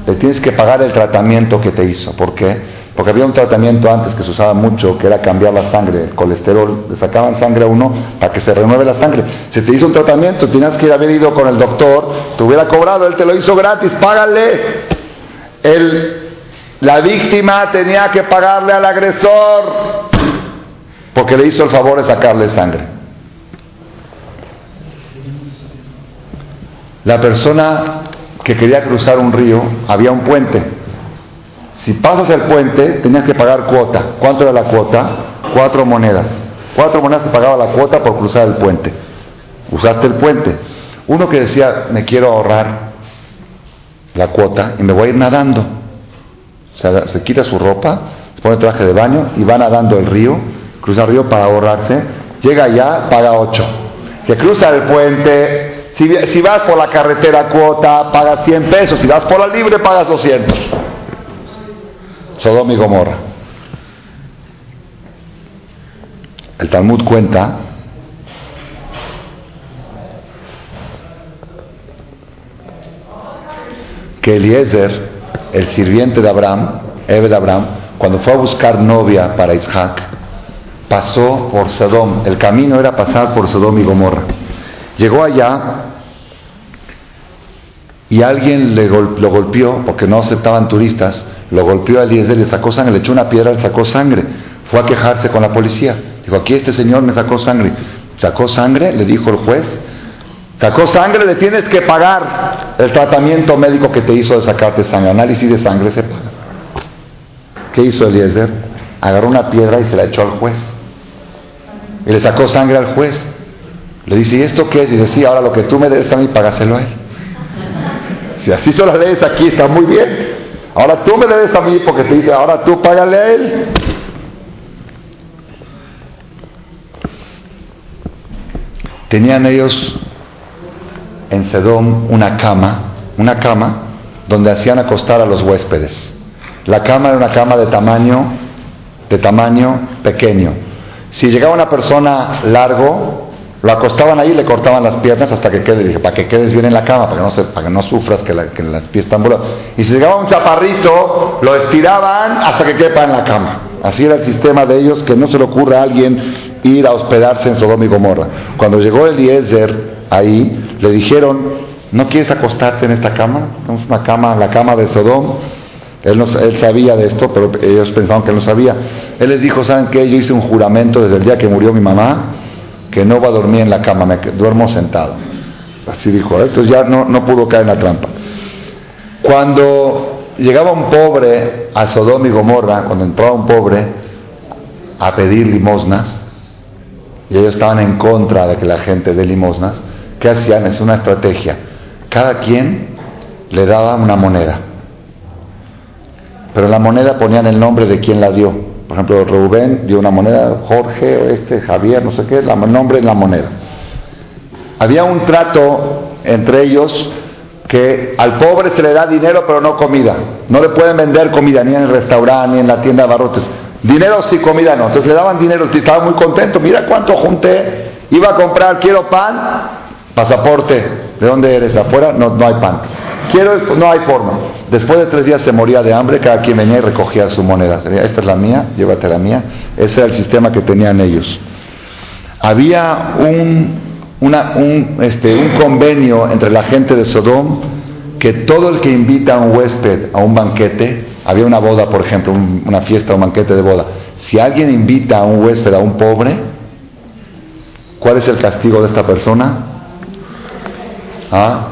le tienes que pagar el tratamiento que te hizo. ¿Por qué? Porque había un tratamiento antes que se usaba mucho, que era cambiar la sangre, colesterol, le sacaban sangre a uno para que se renueve la sangre. Si te hizo un tratamiento, tenías que haber ido con el doctor, te hubiera cobrado, él te lo hizo gratis, págale. El, la víctima tenía que pagarle al agresor porque le hizo el favor de sacarle sangre. La persona que quería cruzar un río, había un puente si pasas el puente, tenías que pagar cuota. ¿Cuánto era la cuota? Cuatro monedas. Cuatro monedas se pagaba la cuota por cruzar el puente. Usaste el puente. Uno que decía, me quiero ahorrar la cuota y me voy a ir nadando. O sea, se quita su ropa, se pone traje de baño y va nadando el río, cruza el río para ahorrarse. Llega allá, paga ocho. Que cruza el puente, si, si vas por la carretera cuota, pagas 100 pesos. Si vas por la libre, pagas 200. Sodoma y Gomorra. El Talmud cuenta que Eliezer, el sirviente de Abraham, Eve de Abraham, cuando fue a buscar novia para Isaac, pasó por Sodom. El camino era pasar por Sodom y Gomorra. Llegó allá y alguien le lo golpeó porque no aceptaban turistas lo golpeó a Eliezer, le sacó sangre, le echó una piedra, le sacó sangre. Fue a quejarse con la policía. Dijo, aquí este señor me sacó sangre. Sacó sangre, le dijo el juez. Sacó sangre, le tienes que pagar el tratamiento médico que te hizo de sacarte sangre. Análisis de sangre se paga. ¿Qué hizo Eliezer? Agarró una piedra y se la echó al juez. Y le sacó sangre al juez. Le dice, ¿y esto qué es? Dice, sí, ahora lo que tú me debes a mí, págaselo a él. Si así son las leyes aquí, está muy bien. Ahora tú me debes a mí porque te dice, ahora tú págale él. Tenían ellos en Sedón una cama, una cama donde hacían acostar a los huéspedes. La cama era una cama de tamaño, de tamaño pequeño. Si llegaba una persona largo, lo acostaban ahí y le cortaban las piernas hasta que quede, dije, para que quedes bien en la cama, para que no, se, para que no sufras que, las pies están voladas. Y si llegaba un chaparrito, lo estiraban hasta que quepa en la cama. Así era el sistema de ellos, que no se le ocurra a alguien ir a hospedarse en Sodoma y Gomorra. Cuando llegó Eliezer ahí, le dijeron, ¿no quieres acostarte en esta cama? Tenemos una cama, la cama de Sodom. Él, sabía de esto, pero ellos pensaban que no sabía. Él les dijo, ¿saben qué? Yo hice un juramento desde el día que murió mi mamá que no va a dormir en la cama, me duermo sentado. Así dijo, entonces ya no, no pudo caer en la trampa. Cuando llegaba un pobre a Sodoma y Gomorra, cuando entraba un pobre a pedir limosnas, y ellos estaban en contra de que la gente dé limosnas, ¿qué hacían? Es una estrategia. Cada quien le daba una moneda, pero la moneda ponían el nombre de quien la dio. Por ejemplo, Rubén dio una moneda, Jorge, este, Javier, no sé qué, el nombre en la moneda. Había un trato entre ellos que al pobre se le da dinero pero no comida. No le pueden vender comida ni en el restaurante ni en la tienda de barrotes. Dinero sí, comida no. Entonces le daban dinero, estaba muy contento. Mira cuánto junté. Iba a comprar, quiero pan, pasaporte. ¿De dónde eres? ¿Afuera? No, hay pan. Quiero no hay forma. Después de tres días se moría de hambre, cada quien venía y recogía su moneda. Esta es la mía, llévate la mía. Ese era el sistema que tenían ellos. Había un, este, un convenio entre la gente de Sodom que todo el que invita a un huésped a un banquete, había una boda, por ejemplo, una fiesta, un banquete de boda. Si alguien invita a un huésped a un pobre, ¿cuál es el castigo de esta persona? ¿Ah?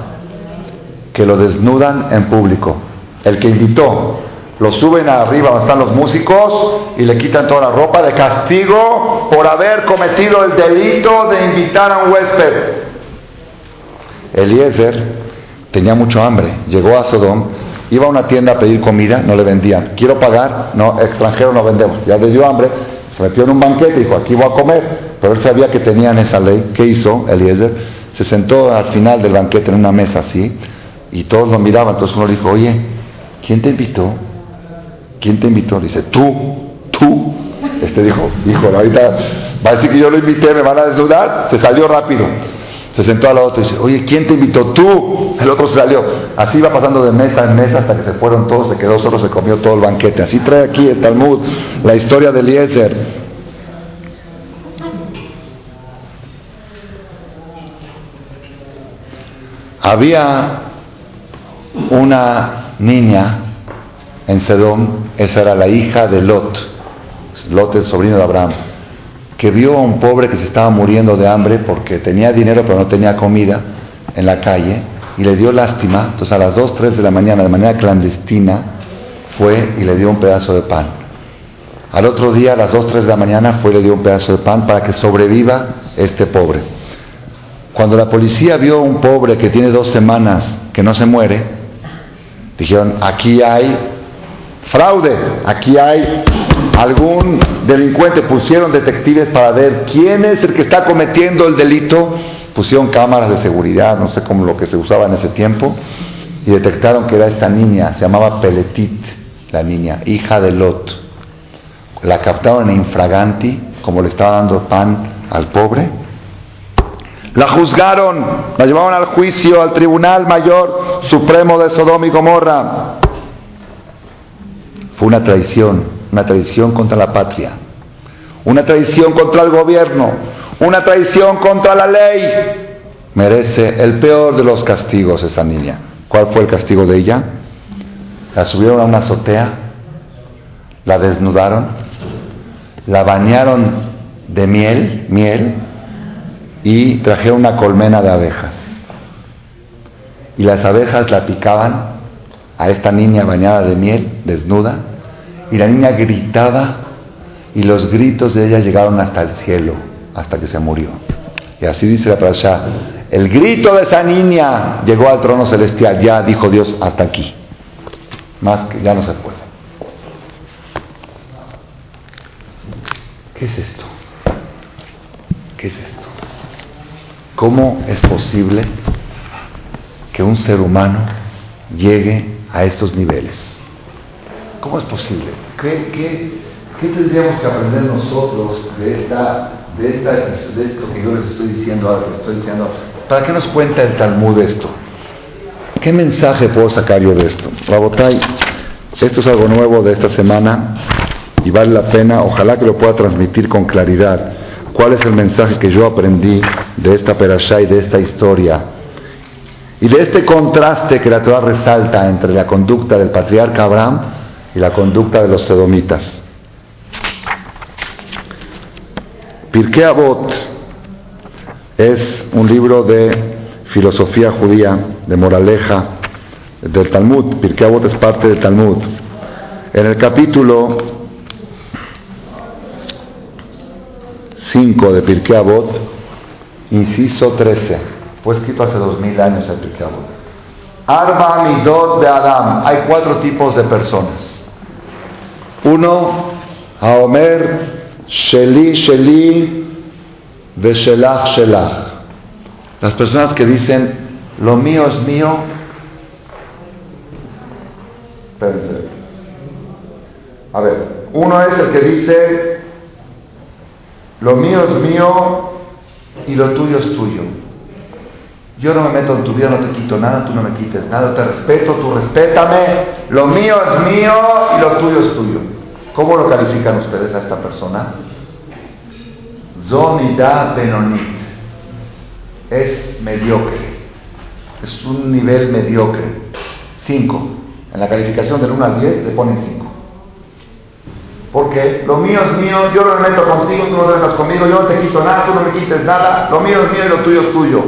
que lo desnudan en público. El que invitó, lo suben arriba donde están los músicos y le quitan toda la ropa de castigo por haber cometido el delito de invitar a un huésped. Eliezer tenía mucho hambre, llegó a Sodom, iba a una tienda a pedir comida, no le vendían. Quiero pagar, no, extranjero no vendemos. Ya le dio hambre, se metió en un banquete y dijo, aquí voy a comer. Pero él sabía que tenían esa ley. ¿Qué hizo Eliezer? Se sentó al final del banquete en una mesa así Y todos lo miraban, entonces uno dijo, oye, ¿quién te invitó? ¿Quién te invitó? Dice, tú, tú. Este dijo, hijo, ahorita va a decir que yo lo invité, me van a desnudar. Se salió rápido. Se sentó al otro y dice, oye, ¿quién te invitó? Tú. El otro se salió. Así iba pasando de mesa en mesa hasta que se fueron todos, se quedó solo, se comió todo el banquete. Así trae aquí el Talmud la historia de Eliezer. Había una niña en Sedom, esa era la hija de Lot, Lot es sobrino de Abraham, que vio a un pobre que se estaba muriendo de hambre porque tenía dinero pero no tenía comida en la calle y le dio lástima, entonces a las 2, 3 de la mañana de manera clandestina fue y le dio un pedazo de pan. Al otro día a las 2, 3 de la mañana fue y le dio un pedazo de pan para que sobreviva este pobre. Cuando la policía vio a un pobre que tiene dos semanas que no se muere, dijeron, aquí hay fraude, aquí hay algún delincuente, pusieron detectives para ver quién es el que está cometiendo el delito, pusieron cámaras de seguridad, no sé cómo lo que se usaba en ese tiempo, y detectaron que era esta niña, se llamaba Peletit, la niña, hija de Lot. La captaron en infraganti, como le estaba dando pan al pobre, la juzgaron, la llevaron al juicio, al Tribunal Mayor Supremo de Sodoma y Gomorra. Fue una traición, una traición contra la patria, una traición contra el gobierno, una traición contra la ley. Merece el peor de los castigos esa niña. ¿Cuál fue el castigo de ella? La subieron a una azotea, la desnudaron, la bañaron de miel, miel, y traje una colmena de abejas. Y las abejas la picaban a esta niña bañada de miel, desnuda, y la niña gritaba y los gritos de ella llegaron hasta el cielo, hasta que se murió. Y así dice la parasha, el grito de esa niña llegó al trono celestial, ya dijo Dios, hasta aquí. Más que ya no se puede. ¿Qué es esto? ¿Qué es esto? ¿Cómo es posible que un ser humano llegue a estos niveles? ¿Cómo es posible? ¿Qué, tendríamos que aprender nosotros de, esta, de, esta, de esto que yo les estoy diciendo ahora, estoy diciendo? ¿Para qué nos cuenta el Talmud esto? ¿Qué mensaje puedo sacar yo de esto? Rabotay, esto es algo nuevo de esta semana y vale la pena, ojalá que lo pueda transmitir con claridad cuál es el mensaje que yo aprendí de esta perashá y de esta historia. Y de este contraste que la Torah resalta entre la conducta del patriarca Abraham y la conducta de los sedomitas. Pirkei Avot es un libro de filosofía judía, de moraleja, del Talmud. Pirkei Avot es parte del Talmud. En el capítulo 5 de Pirkei Avot, inciso 13. Fue escrito hace dos mil años el Pirkei Avot. Arba Midot de Adam. Hay cuatro tipos de personas. Uno, Aomer, Sheli, Sheli, Veshelach, Shelach. Las personas que dicen, lo mío es mío. A ver, uno es el que dice, lo mío es mío y lo tuyo es tuyo. Yo no me meto en tu vida, no te quito nada, tú no me quites nada, te respeto, tú respétame. Lo mío es mío y lo tuyo es tuyo. ¿Cómo lo califican ustedes a esta persona? Zonida Benonit. Es mediocre. Es un nivel mediocre. 5. En la calificación del 1 al 10 le ponen 5. Porque lo mío es mío, yo no me meto contigo, tú no te metas conmigo, yo no te quito nada, tú no me quites nada, lo mío es mío y lo tuyo es tuyo.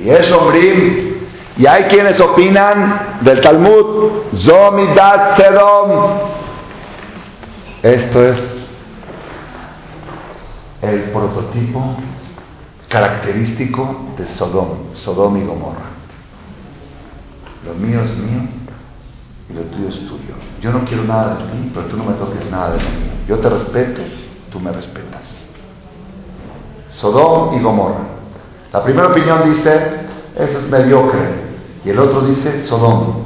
Y es hombre, y hay quienes opinan del Talmud, Zomidat Sedom. Esto es el prototipo característico de Sodom, Sodom y Gomorra. Lo mío es mío y lo tuyo es tuyo. Yo no quiero nada de ti, pero tú no me toques nada de mí. Yo te respeto, tú me respetas. Sodom y Gomorra. La primera opinión dice, Eso es mediocre. Y el otro dice Sodom.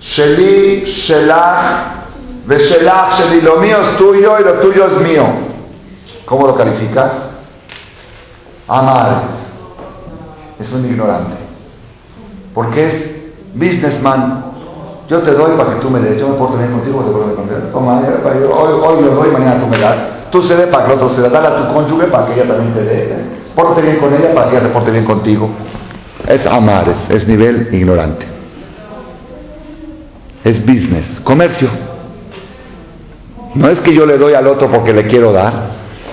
Sheli, Shelah, Veshelach, Sheli, lo mío es tuyo y lo tuyo es mío. ¿Cómo lo calificas? Amar. Es un ignorante. Porque es businessman. Yo te doy para que tú me des. Yo me porto bien contigo, te porto bien contigo. Toma, hoy, hoy lo doy, mañana tú me das. Tú dé para que el otro se dé. Dale a tu cónyuge para que ella también te dé. Porte bien con ella para que ella se porte bien contigo. Es amar, es, es nivel ignorante. Es business, comercio. No es que yo le doy al otro porque le quiero dar.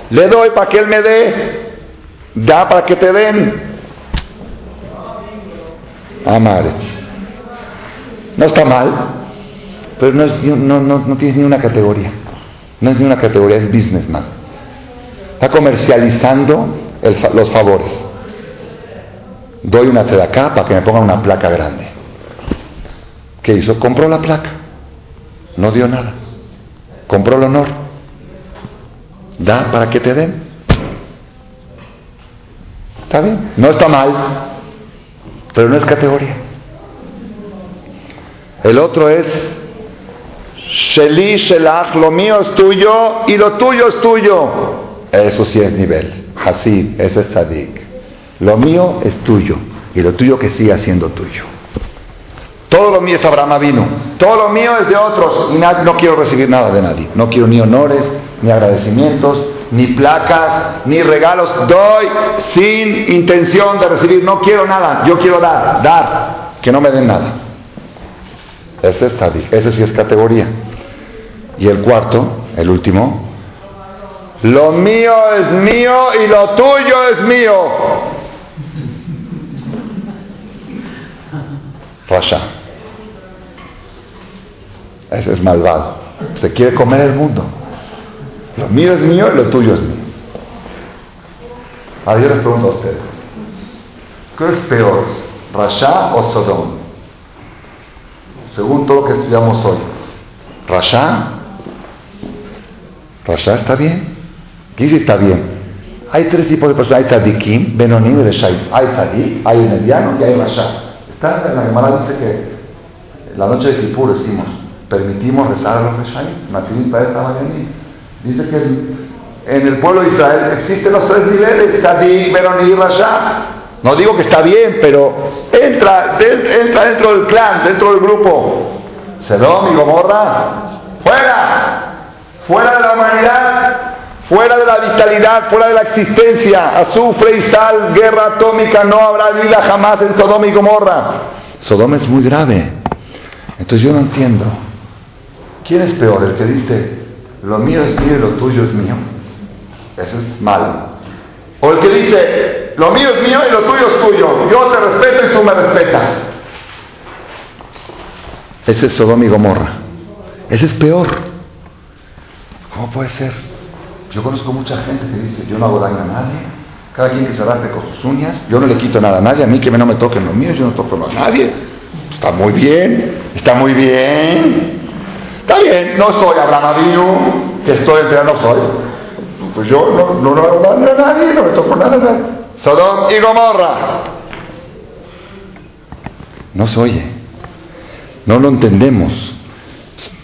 Le doy para que él me dé. Da para que te den. Amares. No está mal, pero no, es, no, tienes ni una categoría. No es ni una categoría, es businessman. Está comercializando los favores. Doy una acá para que me pongan una placa grande. ¿Qué hizo? Compró la placa. No dio nada. Compró el honor. Da para que te den. Está bien. No está mal, pero no es categoría. El otro es Sheli Shelach, lo mío es tuyo y lo tuyo es tuyo. Eso sí es nivel. Así, eso es Sadik. Lo mío es tuyo y lo tuyo que siga siendo tuyo. Todo lo mío es Abraham vino. Todo lo mío es de otros y no quiero recibir nada de nadie. No quiero ni honores, ni agradecimientos, ni placas, ni regalos. Doy sin intención de recibir. No quiero nada. Yo quiero dar, dar. Que no me den nada. Ese es Sadik. Ese sí es categoría. Y el cuarto, el último, lo mío es mío y lo tuyo es mío. Rasha. Ese es malvado. Se quiere comer el mundo. Lo mío es mío y lo tuyo es mío. Ahora yo les pregunto a ustedes. ¿Qué es peor? ¿Rasha o Sodom? Según todo lo que estudiamos hoy. ¿Rasha? ¿Rasha está bien? ¿Qué dice está bien? Hay tres tipos de personas. Hay tzadikim, benonim y reshai. Hay tzadik, hay mediano y hay rasha. Está en la Gemara dice que la noche de Kippur decimos, permitimos rezar a los reshai. Matilim para Dice que en el pueblo de Israel existen los tres niveles, tzadik, benonim y rasha. No digo que está bien, pero entra, entra dentro del clan, dentro del grupo. Sedom y Gomorra, fuera, fuera de la humanidad, fuera de la vitalidad, fuera de la existencia, azufre y sal, guerra atómica, no habrá vida jamás en Sodoma y Gomorra. Sodoma es muy grave. Entonces yo no entiendo. ¿Quién es peor? El que dice, lo mío es mío y lo tuyo es mío. Eso es malo. O el que dice, lo mío es mío y lo tuyo es tuyo. Yo te respeto y tú me respetas. Ese es Sodoma y Gomorra. Ese es peor. ¿Cómo puede ser? Yo conozco mucha gente que dice, yo no hago daño a nadie. Cada quien que se raspe con sus uñas. Yo no le quito nada a nadie. A mí que no me toquen lo mío, yo no toco a nadie. Está muy bien. Está muy bien. Está bien. No soy Abraham que estoy entre no soy. Pues yo no, no, no hago daño a nadie, no me toco nada a nadie. Sodom y Gomorra. No se oye. No lo entendemos.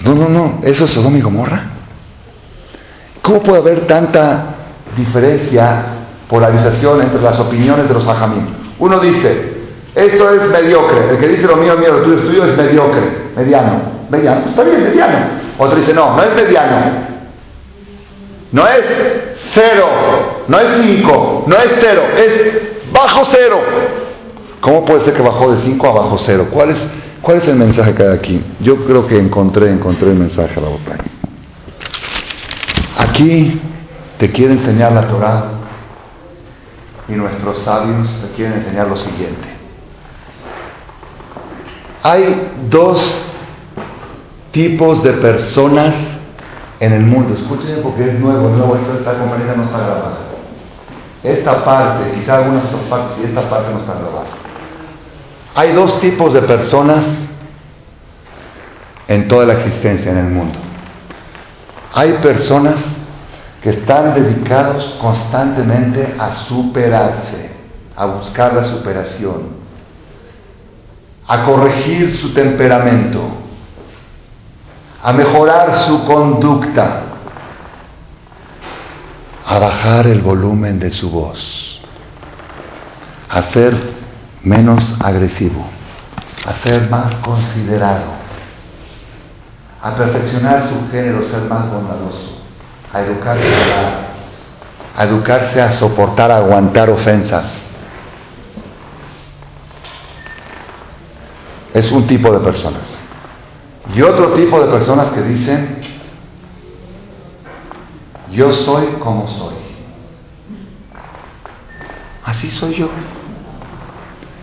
No, no, no. ¿Eso es Sodom y Gomorra? ¿Cómo puede haber tanta diferencia, polarización entre las opiniones de los hajamim? Uno dice, esto es mediocre. El que dice lo mío, mío, lo tuyo, es mediocre, mediano. Mediano, está bien, mediano. Otro dice, no, no es mediano. No es cero, no es cinco, no es cero, es bajo cero. ¿Cómo puede ser que bajó de cinco a bajo cero? ¿Cuál es, cuál es el mensaje que hay aquí? Yo creo que encontré, encontré el mensaje a la botella. Aquí te quiere enseñar la Torah y nuestros sabios te quieren enseñar lo siguiente. Hay dos tipos de personas en el mundo. Escuchen porque es nuevo, nuevo, esta conferencia no está grabada. Esta parte, quizá algunas otras partes y esta parte no está grabada. Hay dos tipos de personas en toda la existencia en el mundo. Hay personas que están dedicados constantemente a superarse. a buscar la superación, a corregir su temperamento, a mejorar su conducta, a bajar el volumen de su voz, a ser menos agresivo, a ser más considerado, a perfeccionar su género, ser más bondadoso, a educarse a, a educarse a soportar, a aguantar ofensas. Es un tipo de personas. Y otro tipo de personas que dicen, yo soy como soy. Así soy yo.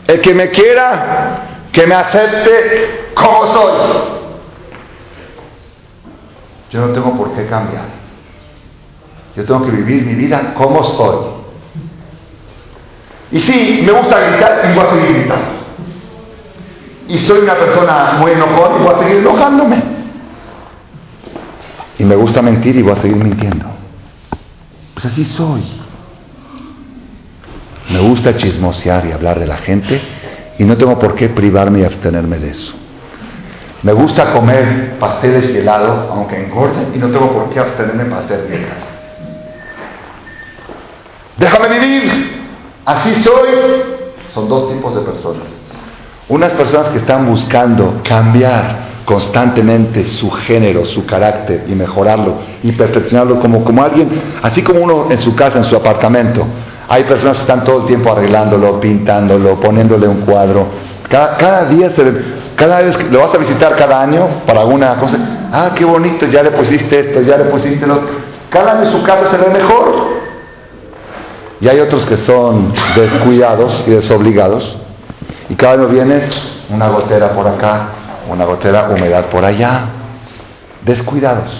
El que me quiera, que me acepte como soy. Yo no tengo por qué cambiar. Yo tengo que vivir mi vida como soy. Y sí, me gusta gritar y voy a gritando. Y soy una persona muy enojón y voy a seguir enojándome. Y me gusta mentir y voy a seguir mintiendo. Pues así soy. Me gusta chismosear y hablar de la gente y no tengo por qué privarme y abstenerme de eso. Me gusta comer pasteles y helado, aunque engorden, y no tengo por qué abstenerme para hacer dietas. Déjame vivir. Así soy. Son dos tipos de personas. Unas personas que están buscando cambiar constantemente su género, su carácter y mejorarlo y perfeccionarlo como, como alguien, así como uno en su casa, en su apartamento. Hay personas que están todo el tiempo arreglándolo, pintándolo, poniéndole un cuadro. Cada, cada día se, cada vez que lo vas a visitar cada año para alguna cosa, ah, qué bonito, ya le pusiste esto, ya le pusiste lo Cada año su casa se ve mejor. Y hay otros que son descuidados y desobligados. Y cada año viene una gotera por acá, una gotera humedad por allá. Descuidados.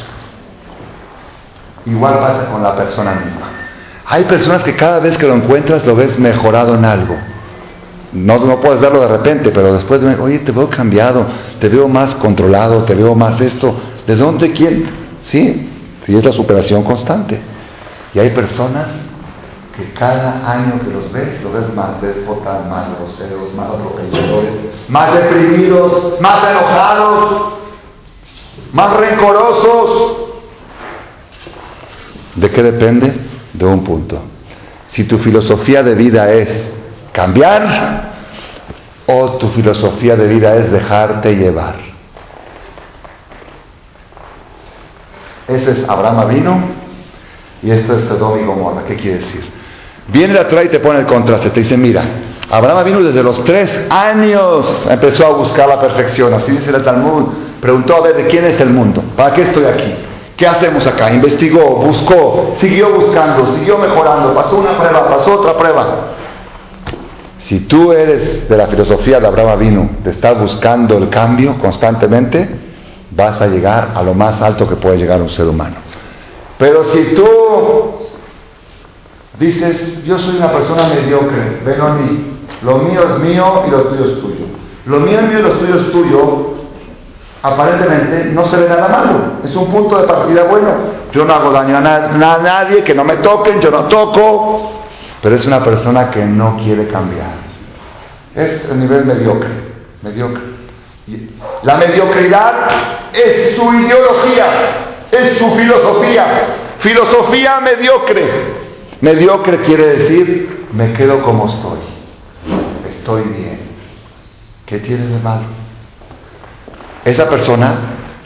Igual pasa con la persona misma. Hay personas que cada vez que lo encuentras lo ves mejorado en algo. No, no puedes verlo de repente, pero después de, oye, te veo cambiado, te veo más controlado, te veo más esto. ¿De dónde quién? Sí, sí es la superación constante. Y hay personas que cada año que los ves, lo ves más déspotas, más groseros, más atropelladores, más deprimidos, más enojados, más rencorosos. ¿De qué depende? De un punto. Si tu filosofía de vida es cambiar o tu filosofía de vida es dejarte llevar. Ese es Abraham vino y esto es Sodom y Gomorra. ¿Qué quiere decir? Viene la Torah y te pone el contraste. Te dice, mira, Abraham vino desde los tres años, empezó a buscar la perfección. Así dice el Talmud. Preguntó a ver de quién es el mundo. ¿Para qué estoy aquí? ¿Qué hacemos acá? Investigó, buscó, siguió buscando, siguió mejorando. Pasó una prueba, pasó otra prueba. Si tú eres de la filosofía de Abraham Avinu, de estar buscando el cambio constantemente, vas a llegar a lo más alto que puede llegar un ser humano. Pero si tú dices, yo soy una persona mediocre, Benoni, lo mío es mío y lo tuyo es tuyo. Lo mío es mío y lo tuyo es tuyo, aparentemente no se ve nada malo. Es un punto de partida bueno. Yo no hago daño a, a nadie, que no me toquen, yo no toco pero es una persona que no quiere cambiar. Es el nivel mediocre, mediocre. La mediocridad es su ideología, es su filosofía, filosofía mediocre. Mediocre quiere decir, me quedo como estoy, estoy bien. ¿Qué tiene de malo? Esa persona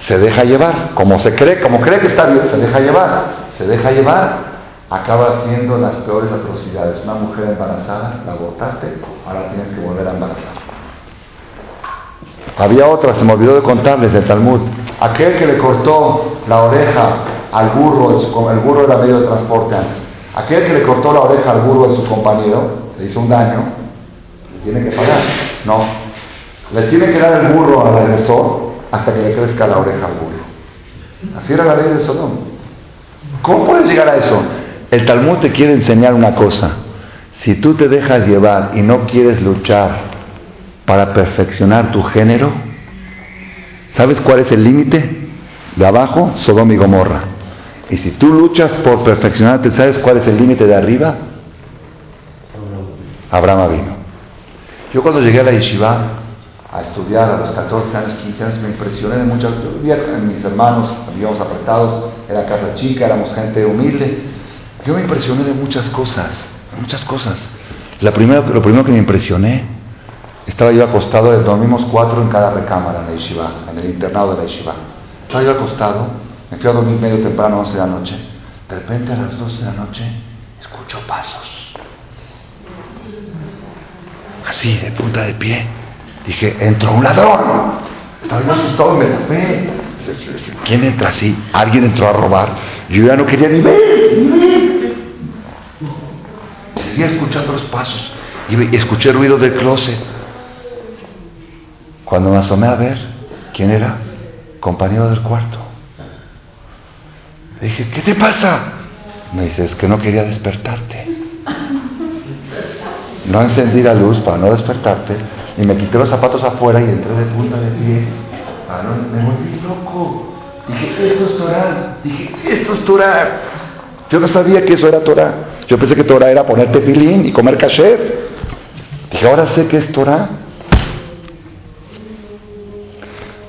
se deja llevar, como se cree, como cree que está bien, se deja llevar, se deja llevar acaba haciendo las peores atrocidades. Una mujer embarazada, la abortaste, ahora tienes que volver a embarazar. Había otra, se me olvidó de contarles el Talmud. Aquel que le cortó la oreja al burro, el burro era medio de transporte antes. Aquel que le cortó la oreja al burro de su compañero, le hizo un daño, le tiene que pagar. No. Le tiene que dar el burro al agresor hasta que le crezca la oreja al burro. Así era la ley de Sodom. ¿Cómo puedes llegar a eso? El Talmud te quiere enseñar una cosa. Si tú te dejas llevar y no quieres luchar para perfeccionar tu género, ¿sabes cuál es el límite? De abajo, Sodoma y Gomorra. Y si tú luchas por perfeccionarte, ¿sabes cuál es el límite de arriba? Abraham vino. Yo cuando llegué a la yeshiva a estudiar a los 14 años, 15 años, me impresioné de muchas cosas. Mis hermanos vivíamos apretados, era casa chica, éramos gente humilde. Yo me impresioné de muchas cosas, muchas cosas. La primera, lo primero que me impresioné, estaba yo acostado, dormimos cuatro en cada recámara en la yeshiva, en el internado de la yeshiva. Estaba yo acostado, me fui a dormir medio temprano, 11 de la noche. De repente a las 12 de la noche escucho pasos. Así, de punta de pie. Dije, entró un ladrón. Estaba yo asustado y me tapé. ¿Quién entra así? Alguien entró a robar. Yo ya no quería ni ver. Seguía escuchando los pasos y escuché el ruido del closet. Cuando me asomé a ver quién era, compañero del cuarto. Le dije, ¿qué te pasa? Me dice, es que no quería despertarte. No encendí la luz para no despertarte y me quité los zapatos afuera y entré de punta de pie. Me volví loco. Dije, esto es Torah. Dije, esto es Torah. Yo no sabía que eso era Torah. Yo pensé que Torah era ponerte filín y comer kasher. Dije, ahora sé que es Torah.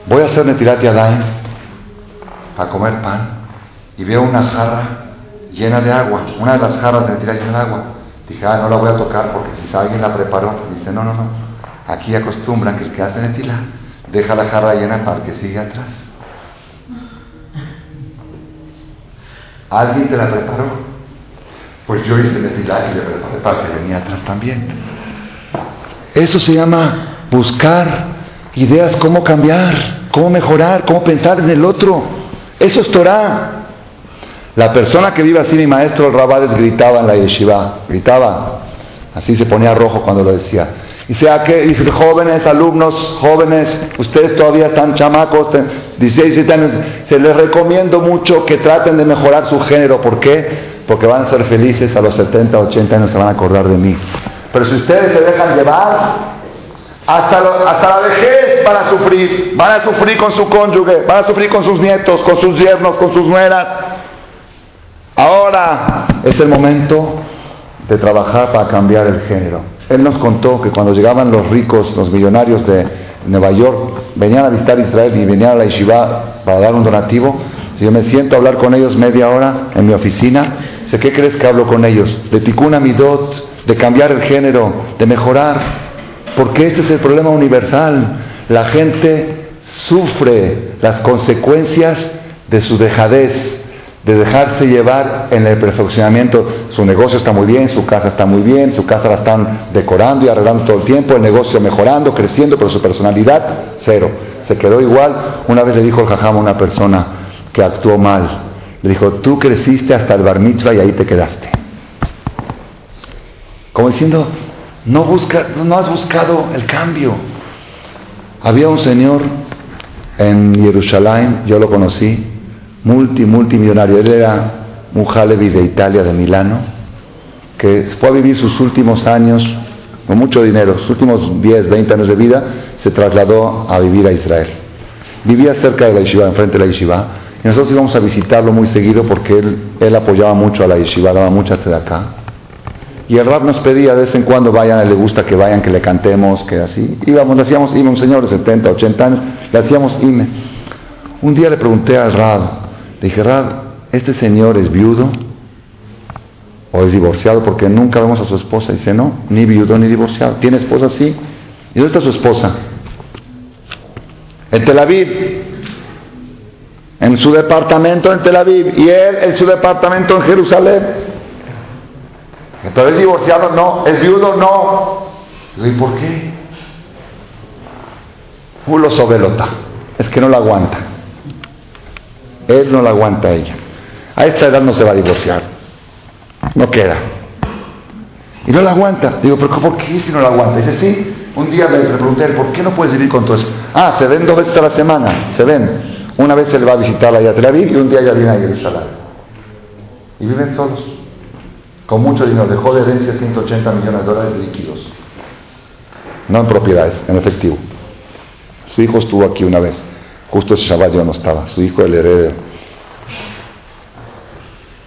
Voy a hacer Netirat Yadayim a comer pan y veo una jarra llena de agua, una de las jarras de Netirat llena de agua. Dije, ah, no la voy a tocar porque quizá alguien la preparó. Dice, no, no, no. Aquí acostumbran que el que hace Netilat deja la jarra llena para que siga atrás. ¿Alguien te la preparó? Pues yo hice Netilat y le preparé para que venía atrás también. Eso se llama buscar ideas cómo cambiar, cómo mejorar, cómo pensar en el otro. Eso es Torah. La persona que vive así, mi maestro el Rabades gritaba en la yeshiva, gritaba, así se ponía rojo cuando lo decía. Dice, ¿a qué? Dice, jóvenes, alumnos, jóvenes, ustedes todavía están chamacos, 16, 17 años, se les recomiendo mucho que traten de mejorar su género. ¿Por qué? Porque van a ser felices a los 70, 80 años, se van a acordar de mí. Pero si ustedes se dejan llevar, hasta, hasta la vejez van a sufrir, van a sufrir con su cónyuge, van a sufrir con sus nietos, con sus yernos, con sus nueras. Ahora es el momento de trabajar para cambiar el género. Él nos contó que cuando llegaban los ricos, los millonarios de Nueva York, venían a visitar Israel y venían a la yeshiva para dar un donativo. Si yo me siento a hablar con ellos media hora en mi oficina, sé qué crees que hablo con ellos, de tikuna midot, de cambiar el género, de mejorar porque este es el problema universal. La gente sufre las consecuencias de su dejadez, de dejarse llevar en el perfeccionamiento. Su negocio está muy bien, su casa está muy bien, su casa la están decorando y arreglando todo el tiempo, el negocio mejorando, creciendo, pero su personalidad, cero. Se quedó igual. Una vez le dijo el jajam a una persona que actuó mal. Le dijo, tú creciste hasta el bar mitzvah y ahí te quedaste. Como diciendo, no, busca, no has buscado el cambio. Había un señor en Jerusalén, yo lo conocí, multi, multimillonario. Él era un de Italia, de Milano, que fue vivir sus últimos años con mucho dinero, sus últimos 10, 20 años de vida, se trasladó a vivir a Israel. Vivía cerca de la yeshiva, enfrente de la yeshiva, y nosotros íbamos a visitarlo muy seguido porque él, apoyaba mucho a la yeshiva, daba mucha de acá. Y el rap nos pedía de vez en cuando vayan, le gusta que vayan, que le cantemos, que así. Íbamos, le hacíamos ime, un señor de 70, 80 años, le hacíamos ime. Un día le pregunté al Rab, le dije, Rab, ¿este señor es viudo o es divorciado? Porque nunca vemos a su esposa. Dice, no, ni viudo ni divorciado. ¿Tiene esposa? Sí. ¿Y dónde está su esposa? En Tel Aviv. En su departamento en Tel Aviv. Y él en su departamento en Jerusalén. Pero es divorciado, no. Es viudo, no. ¿y por qué? Ulo sobelota. Es que no la aguanta. Él no la aguanta a ella. A esta edad no se va a divorciar. No queda. Y no la aguanta. Digo, pero ¿por qué si no la aguanta? Dice, sí. Un día le pregunté, ¿por qué no puedes vivir con tu eso? Ah, se ven dos veces a la semana. Se ven. Una vez se le va a visitar a Tel Aviv y un día ya viene a Jerusalén. Y viven solos con mucho dinero, dejó de herencia 180 millones de dólares líquidos, no en propiedades, en efectivo. Su hijo estuvo aquí una vez, justo ese Shabbat yo no estaba, su hijo el heredero.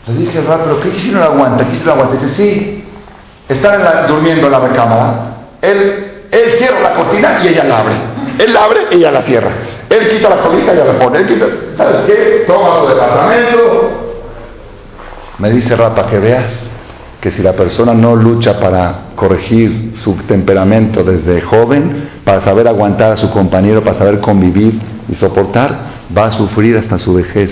Le dije, pero ¿qué si no lo aguanta? ¿Qué si no lo aguanta? Dice, sí, están durmiendo en la recámara, él, cierra la cortina y ella la abre. Él la abre y ella la cierra. Él quita la cobija y ella la pone. Él quita, ¿sabes qué? Toma su departamento. Me dice Rapa que veas que si la persona no lucha para corregir su temperamento desde joven, para saber aguantar a su compañero, para saber convivir y soportar, va a sufrir hasta su vejez.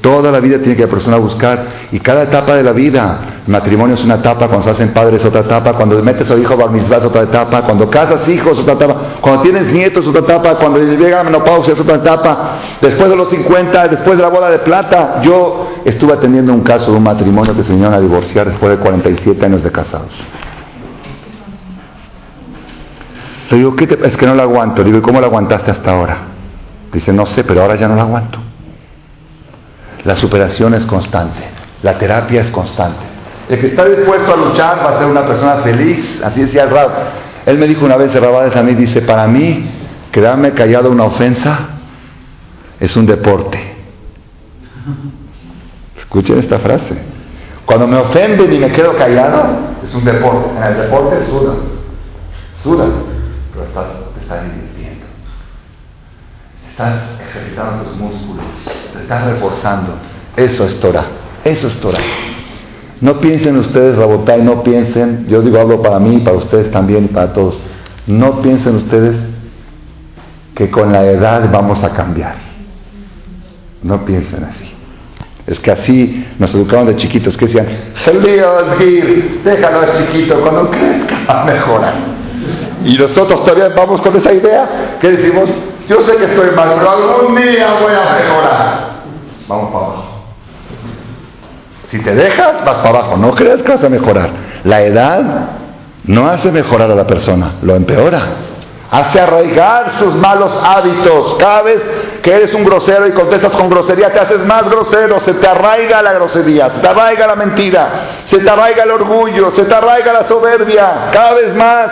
Toda la vida tiene que la persona buscar y cada etapa de la vida, matrimonio es una etapa, cuando se hacen padres es otra etapa, cuando metes a hijo mitzvah es otra etapa, cuando casas hijos otra etapa, cuando tienes nietos otra etapa, cuando llega la menopausia es otra etapa, después de los 50, después de la boda de plata. Yo estuve atendiendo un caso de un matrimonio que se vinieron a divorciar después de 47 años de casados. Le digo, ¿qué es que no la aguanto? Le digo, ¿y cómo la aguantaste hasta ahora? Dice, no sé, pero ahora ya no la aguanto. La superación es constante, la terapia es constante. El que está dispuesto a luchar va a ser una persona feliz, así decía el Rab. Él me dijo una vez, el Rabades a mí, dice, para mí, quedarme callado una ofensa es un deporte. Escuchen esta frase. Cuando me ofenden y me quedo callado, es un deporte. En el deporte sudas, sudas, pero estás, te estás divirtiendo. Estás ejercitando tus músculos, te estás reforzando. Eso es Torah, eso es Torah. No piensen ustedes, Rabotay, no piensen, yo digo hablo para mí, para ustedes también para todos. No piensen ustedes que con la edad vamos a cambiar. No piensen así. Es que así nos educaban de chiquitos, que decían, déjalo chiquito, cuando crezca va a mejorar. Y nosotros todavía vamos con esa idea, que decimos, yo sé que estoy mal, pero algún día voy a mejorar. Vamos para abajo. Si te dejas, vas para abajo. No creas que vas a mejorar. La edad no hace mejorar a la persona, lo empeora. Hace arraigar sus malos hábitos. Cada vez que eres un grosero y contestas con grosería, te haces más grosero. Se te arraiga la grosería, se te arraiga la mentira, se te arraiga el orgullo, se te arraiga la soberbia. Cada vez más.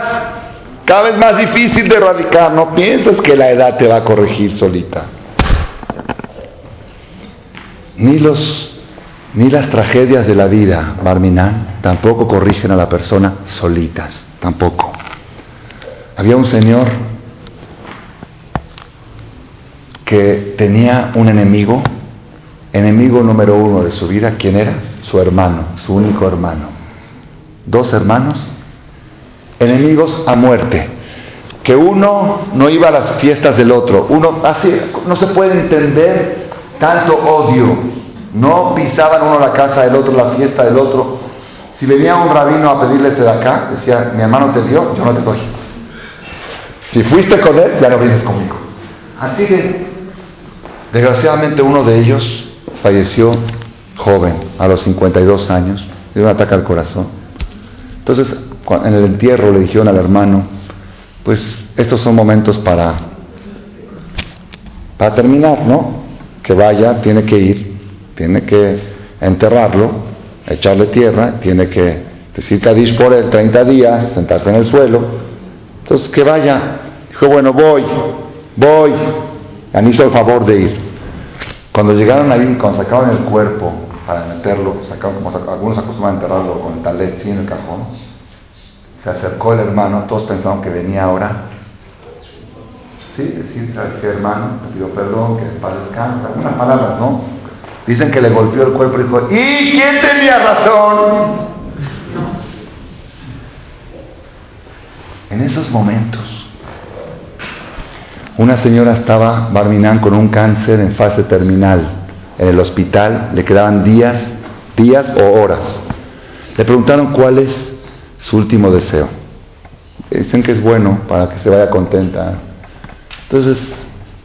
Cada vez más difícil de erradicar. No pienses que la edad te va a corregir solita. Ni, los, ni las tragedias de la vida, Barminan, tampoco corrigen a la persona solitas. Tampoco. Había un señor que tenía un enemigo, enemigo número uno de su vida. ¿Quién era? Su hermano, su único hermano. Dos hermanos enemigos a muerte. Que uno no iba a las fiestas del otro. Uno así no se puede entender tanto odio. No pisaban uno la casa del otro, la fiesta del otro. Si venía un rabino a pedirle de acá, decía, mi hermano te dio, yo no te doy. Si fuiste con él, ya no vienes conmigo. Así que, desgraciadamente uno de ellos falleció joven, a los 52 años, de un ataque al corazón. Entonces, en el entierro le dijeron al hermano, pues estos son momentos para, para terminar, ¿no? Que vaya, tiene que ir, tiene que enterrarlo, echarle tierra, tiene que decir Kadish por él 30 días, sentarse en el suelo. Entonces que vaya. Dijo, bueno, voy, voy. Han hizo el favor de ir. Cuando llegaron ahí, cuando sacaban el cuerpo para meterlo, sacaban, como algunos acostumbran a enterrarlo con el talet, sí, en el cajón, se acercó el hermano, todos pensaron que venía ahora. Sí, decir, que hermano? Me pidió perdón, que para descansa, algunas palabras, ¿no? Dicen que le golpeó el cuerpo y dijo, ¿y quién tenía razón? En esos momentos, una señora estaba, Barminán, con un cáncer en fase terminal en el hospital, le quedaban días, días o horas. Le preguntaron cuál es su último deseo. Dicen que es bueno para que se vaya contenta. Entonces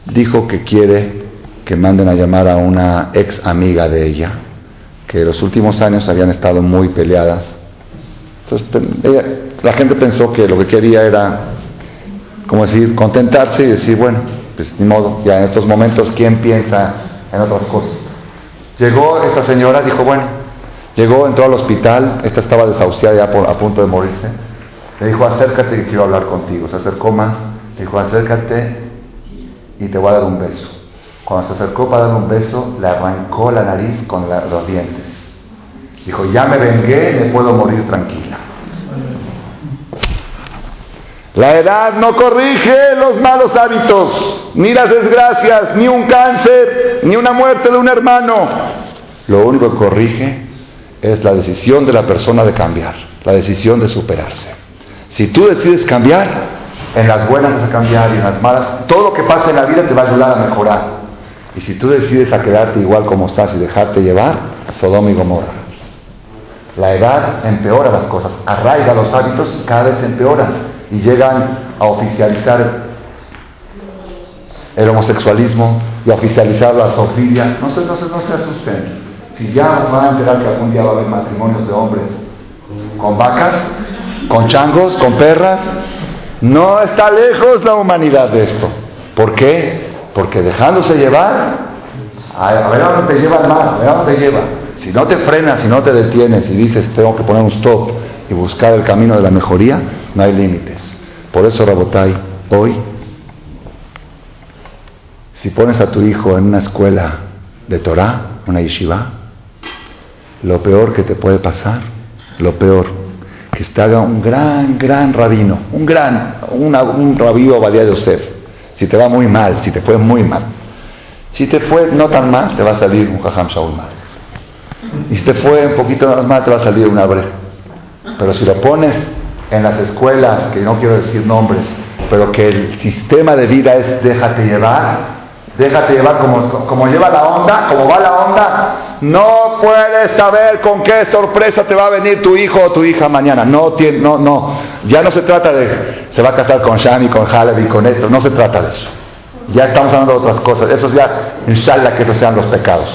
dijo que quiere que manden a llamar a una ex amiga de ella, que los últimos años habían estado muy peleadas. Entonces la gente pensó que lo que quería era, como decir, contentarse y decir, bueno, pues ni modo, ya en estos momentos, ¿quién piensa en otras cosas? Llegó esta señora, dijo, bueno, Llegó, entró al hospital, esta estaba desahuciada ya a punto de morirse. Le dijo, acércate que quiero hablar contigo. Se acercó más, le dijo, acércate y te voy a dar un beso. Cuando se acercó para dar un beso, le arrancó la nariz con los dientes. Dijo, ya me vengué, me puedo morir tranquila. La edad no corrige los malos hábitos, ni las desgracias, ni un cáncer, ni una muerte de un hermano. Lo único que corrige es la decisión de la persona de cambiar, la decisión de superarse. Si tú decides cambiar, en las buenas vas a cambiar y en las malas, todo lo que pasa en la vida te va a ayudar a mejorar. Y si tú decides a quedarte igual como estás y dejarte llevar, Sodoma y Gomorra. La edad empeora las cosas, arraiga los hábitos y cada vez empeora y llegan a oficializar el homosexualismo y a oficializar la zoofilia, no se, no, se, no se asusten. Si ya van a enterar que algún día va a haber matrimonios de hombres con vacas, con changos, con perras, no está lejos la humanidad de esto. ¿Por qué? Porque dejándose llevar, a ver a dónde te lleva el mar, a ver a dónde te lleva. Si no te frenas, si no te detienes y dices tengo que poner un stop y buscar el camino de la mejoría, no hay límites. Por eso, Rabotai, hoy, si pones a tu hijo en una escuela de Torah, una yeshiva, lo peor que te puede pasar, lo peor, que te haga un gran, gran rabino, un gran, un rabino Badía de Yosef. Si te va muy mal, si te fue muy mal. Si te fue no tan mal, te va a salir un jajam Shaul mal. Y si te fue un poquito más mal, te va a salir una bre. Pero si lo pones en las escuelas, que no quiero decir nombres, pero que el sistema de vida es déjate llevar, déjate llevar como, como lleva la onda, como va la onda, no puedes saber con qué sorpresa te va a venir tu hijo o tu hija mañana. No, tiene, no, no. Ya no se trata de se va a casar con Shani, con Haleb con esto. No se trata de eso. Ya estamos hablando de otras cosas. Eso ya, inshallah, que esos sean los pecados.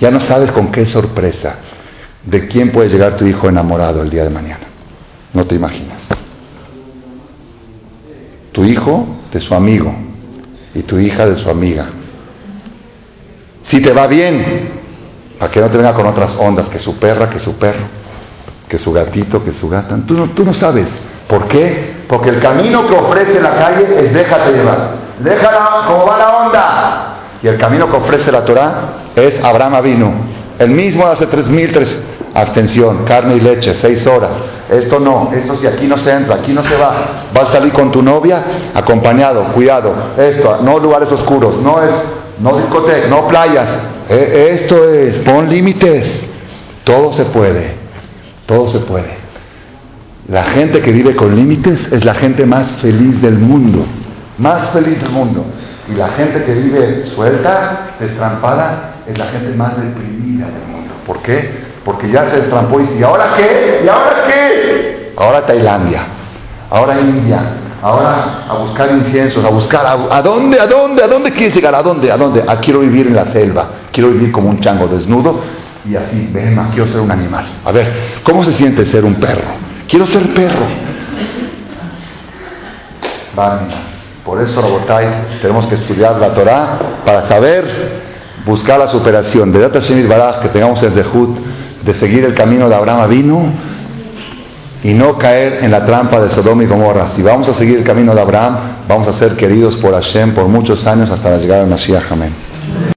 Ya no sabes con qué sorpresa de quién puede llegar tu hijo enamorado el día de mañana. No te imaginas. Tu hijo de su amigo y tu hija de su amiga. Si te va bien, para que no te venga con otras ondas, que su perra, que su perro, que su gatito, que su gata. Tú no, tú no sabes. ¿Por qué? Porque el camino que ofrece la calle es déjate llevar. Déjala como va la onda. Y el camino que ofrece la Torah es Abraham vino. El mismo hace tres mil tres abstención, carne y leche, seis horas. Esto no, esto si aquí no se entra, aquí no se va. Vas a salir con tu novia acompañado, cuidado. Esto, no lugares oscuros, no es, no discoteca, no playas. E, esto es, pon límites. Todo se puede, todo se puede. La gente que vive con límites es la gente más feliz del mundo, más feliz del mundo. Y la gente que vive suelta, destrampada, es la gente más deprimida del mundo. ¿Por qué? porque ya se destrampó y dice, ¿y ahora qué? ¿Y ahora qué? Ahora Tailandia, ahora India, ahora a buscar inciensos, a buscar, a, dónde, a dónde, a dónde quieres llegar? ¿A dónde? ¿A dónde? Ah, quiero vivir en la selva, quiero vivir como un chango desnudo y así, ven, quiero ser un animal. A ver, ¿cómo se siente ser un perro? Quiero ser perro. Por eso, Robotai, tenemos que estudiar la Torah para saber buscar la superación. De Data Baraj, que tengamos el Zehut de seguir el camino de Abraham vino y no caer en la trampa de Sodoma y Gomorra. Si vamos a seguir el camino de Abraham, vamos a ser queridos por Hashem por muchos años hasta la llegada de Mashiach. Amén.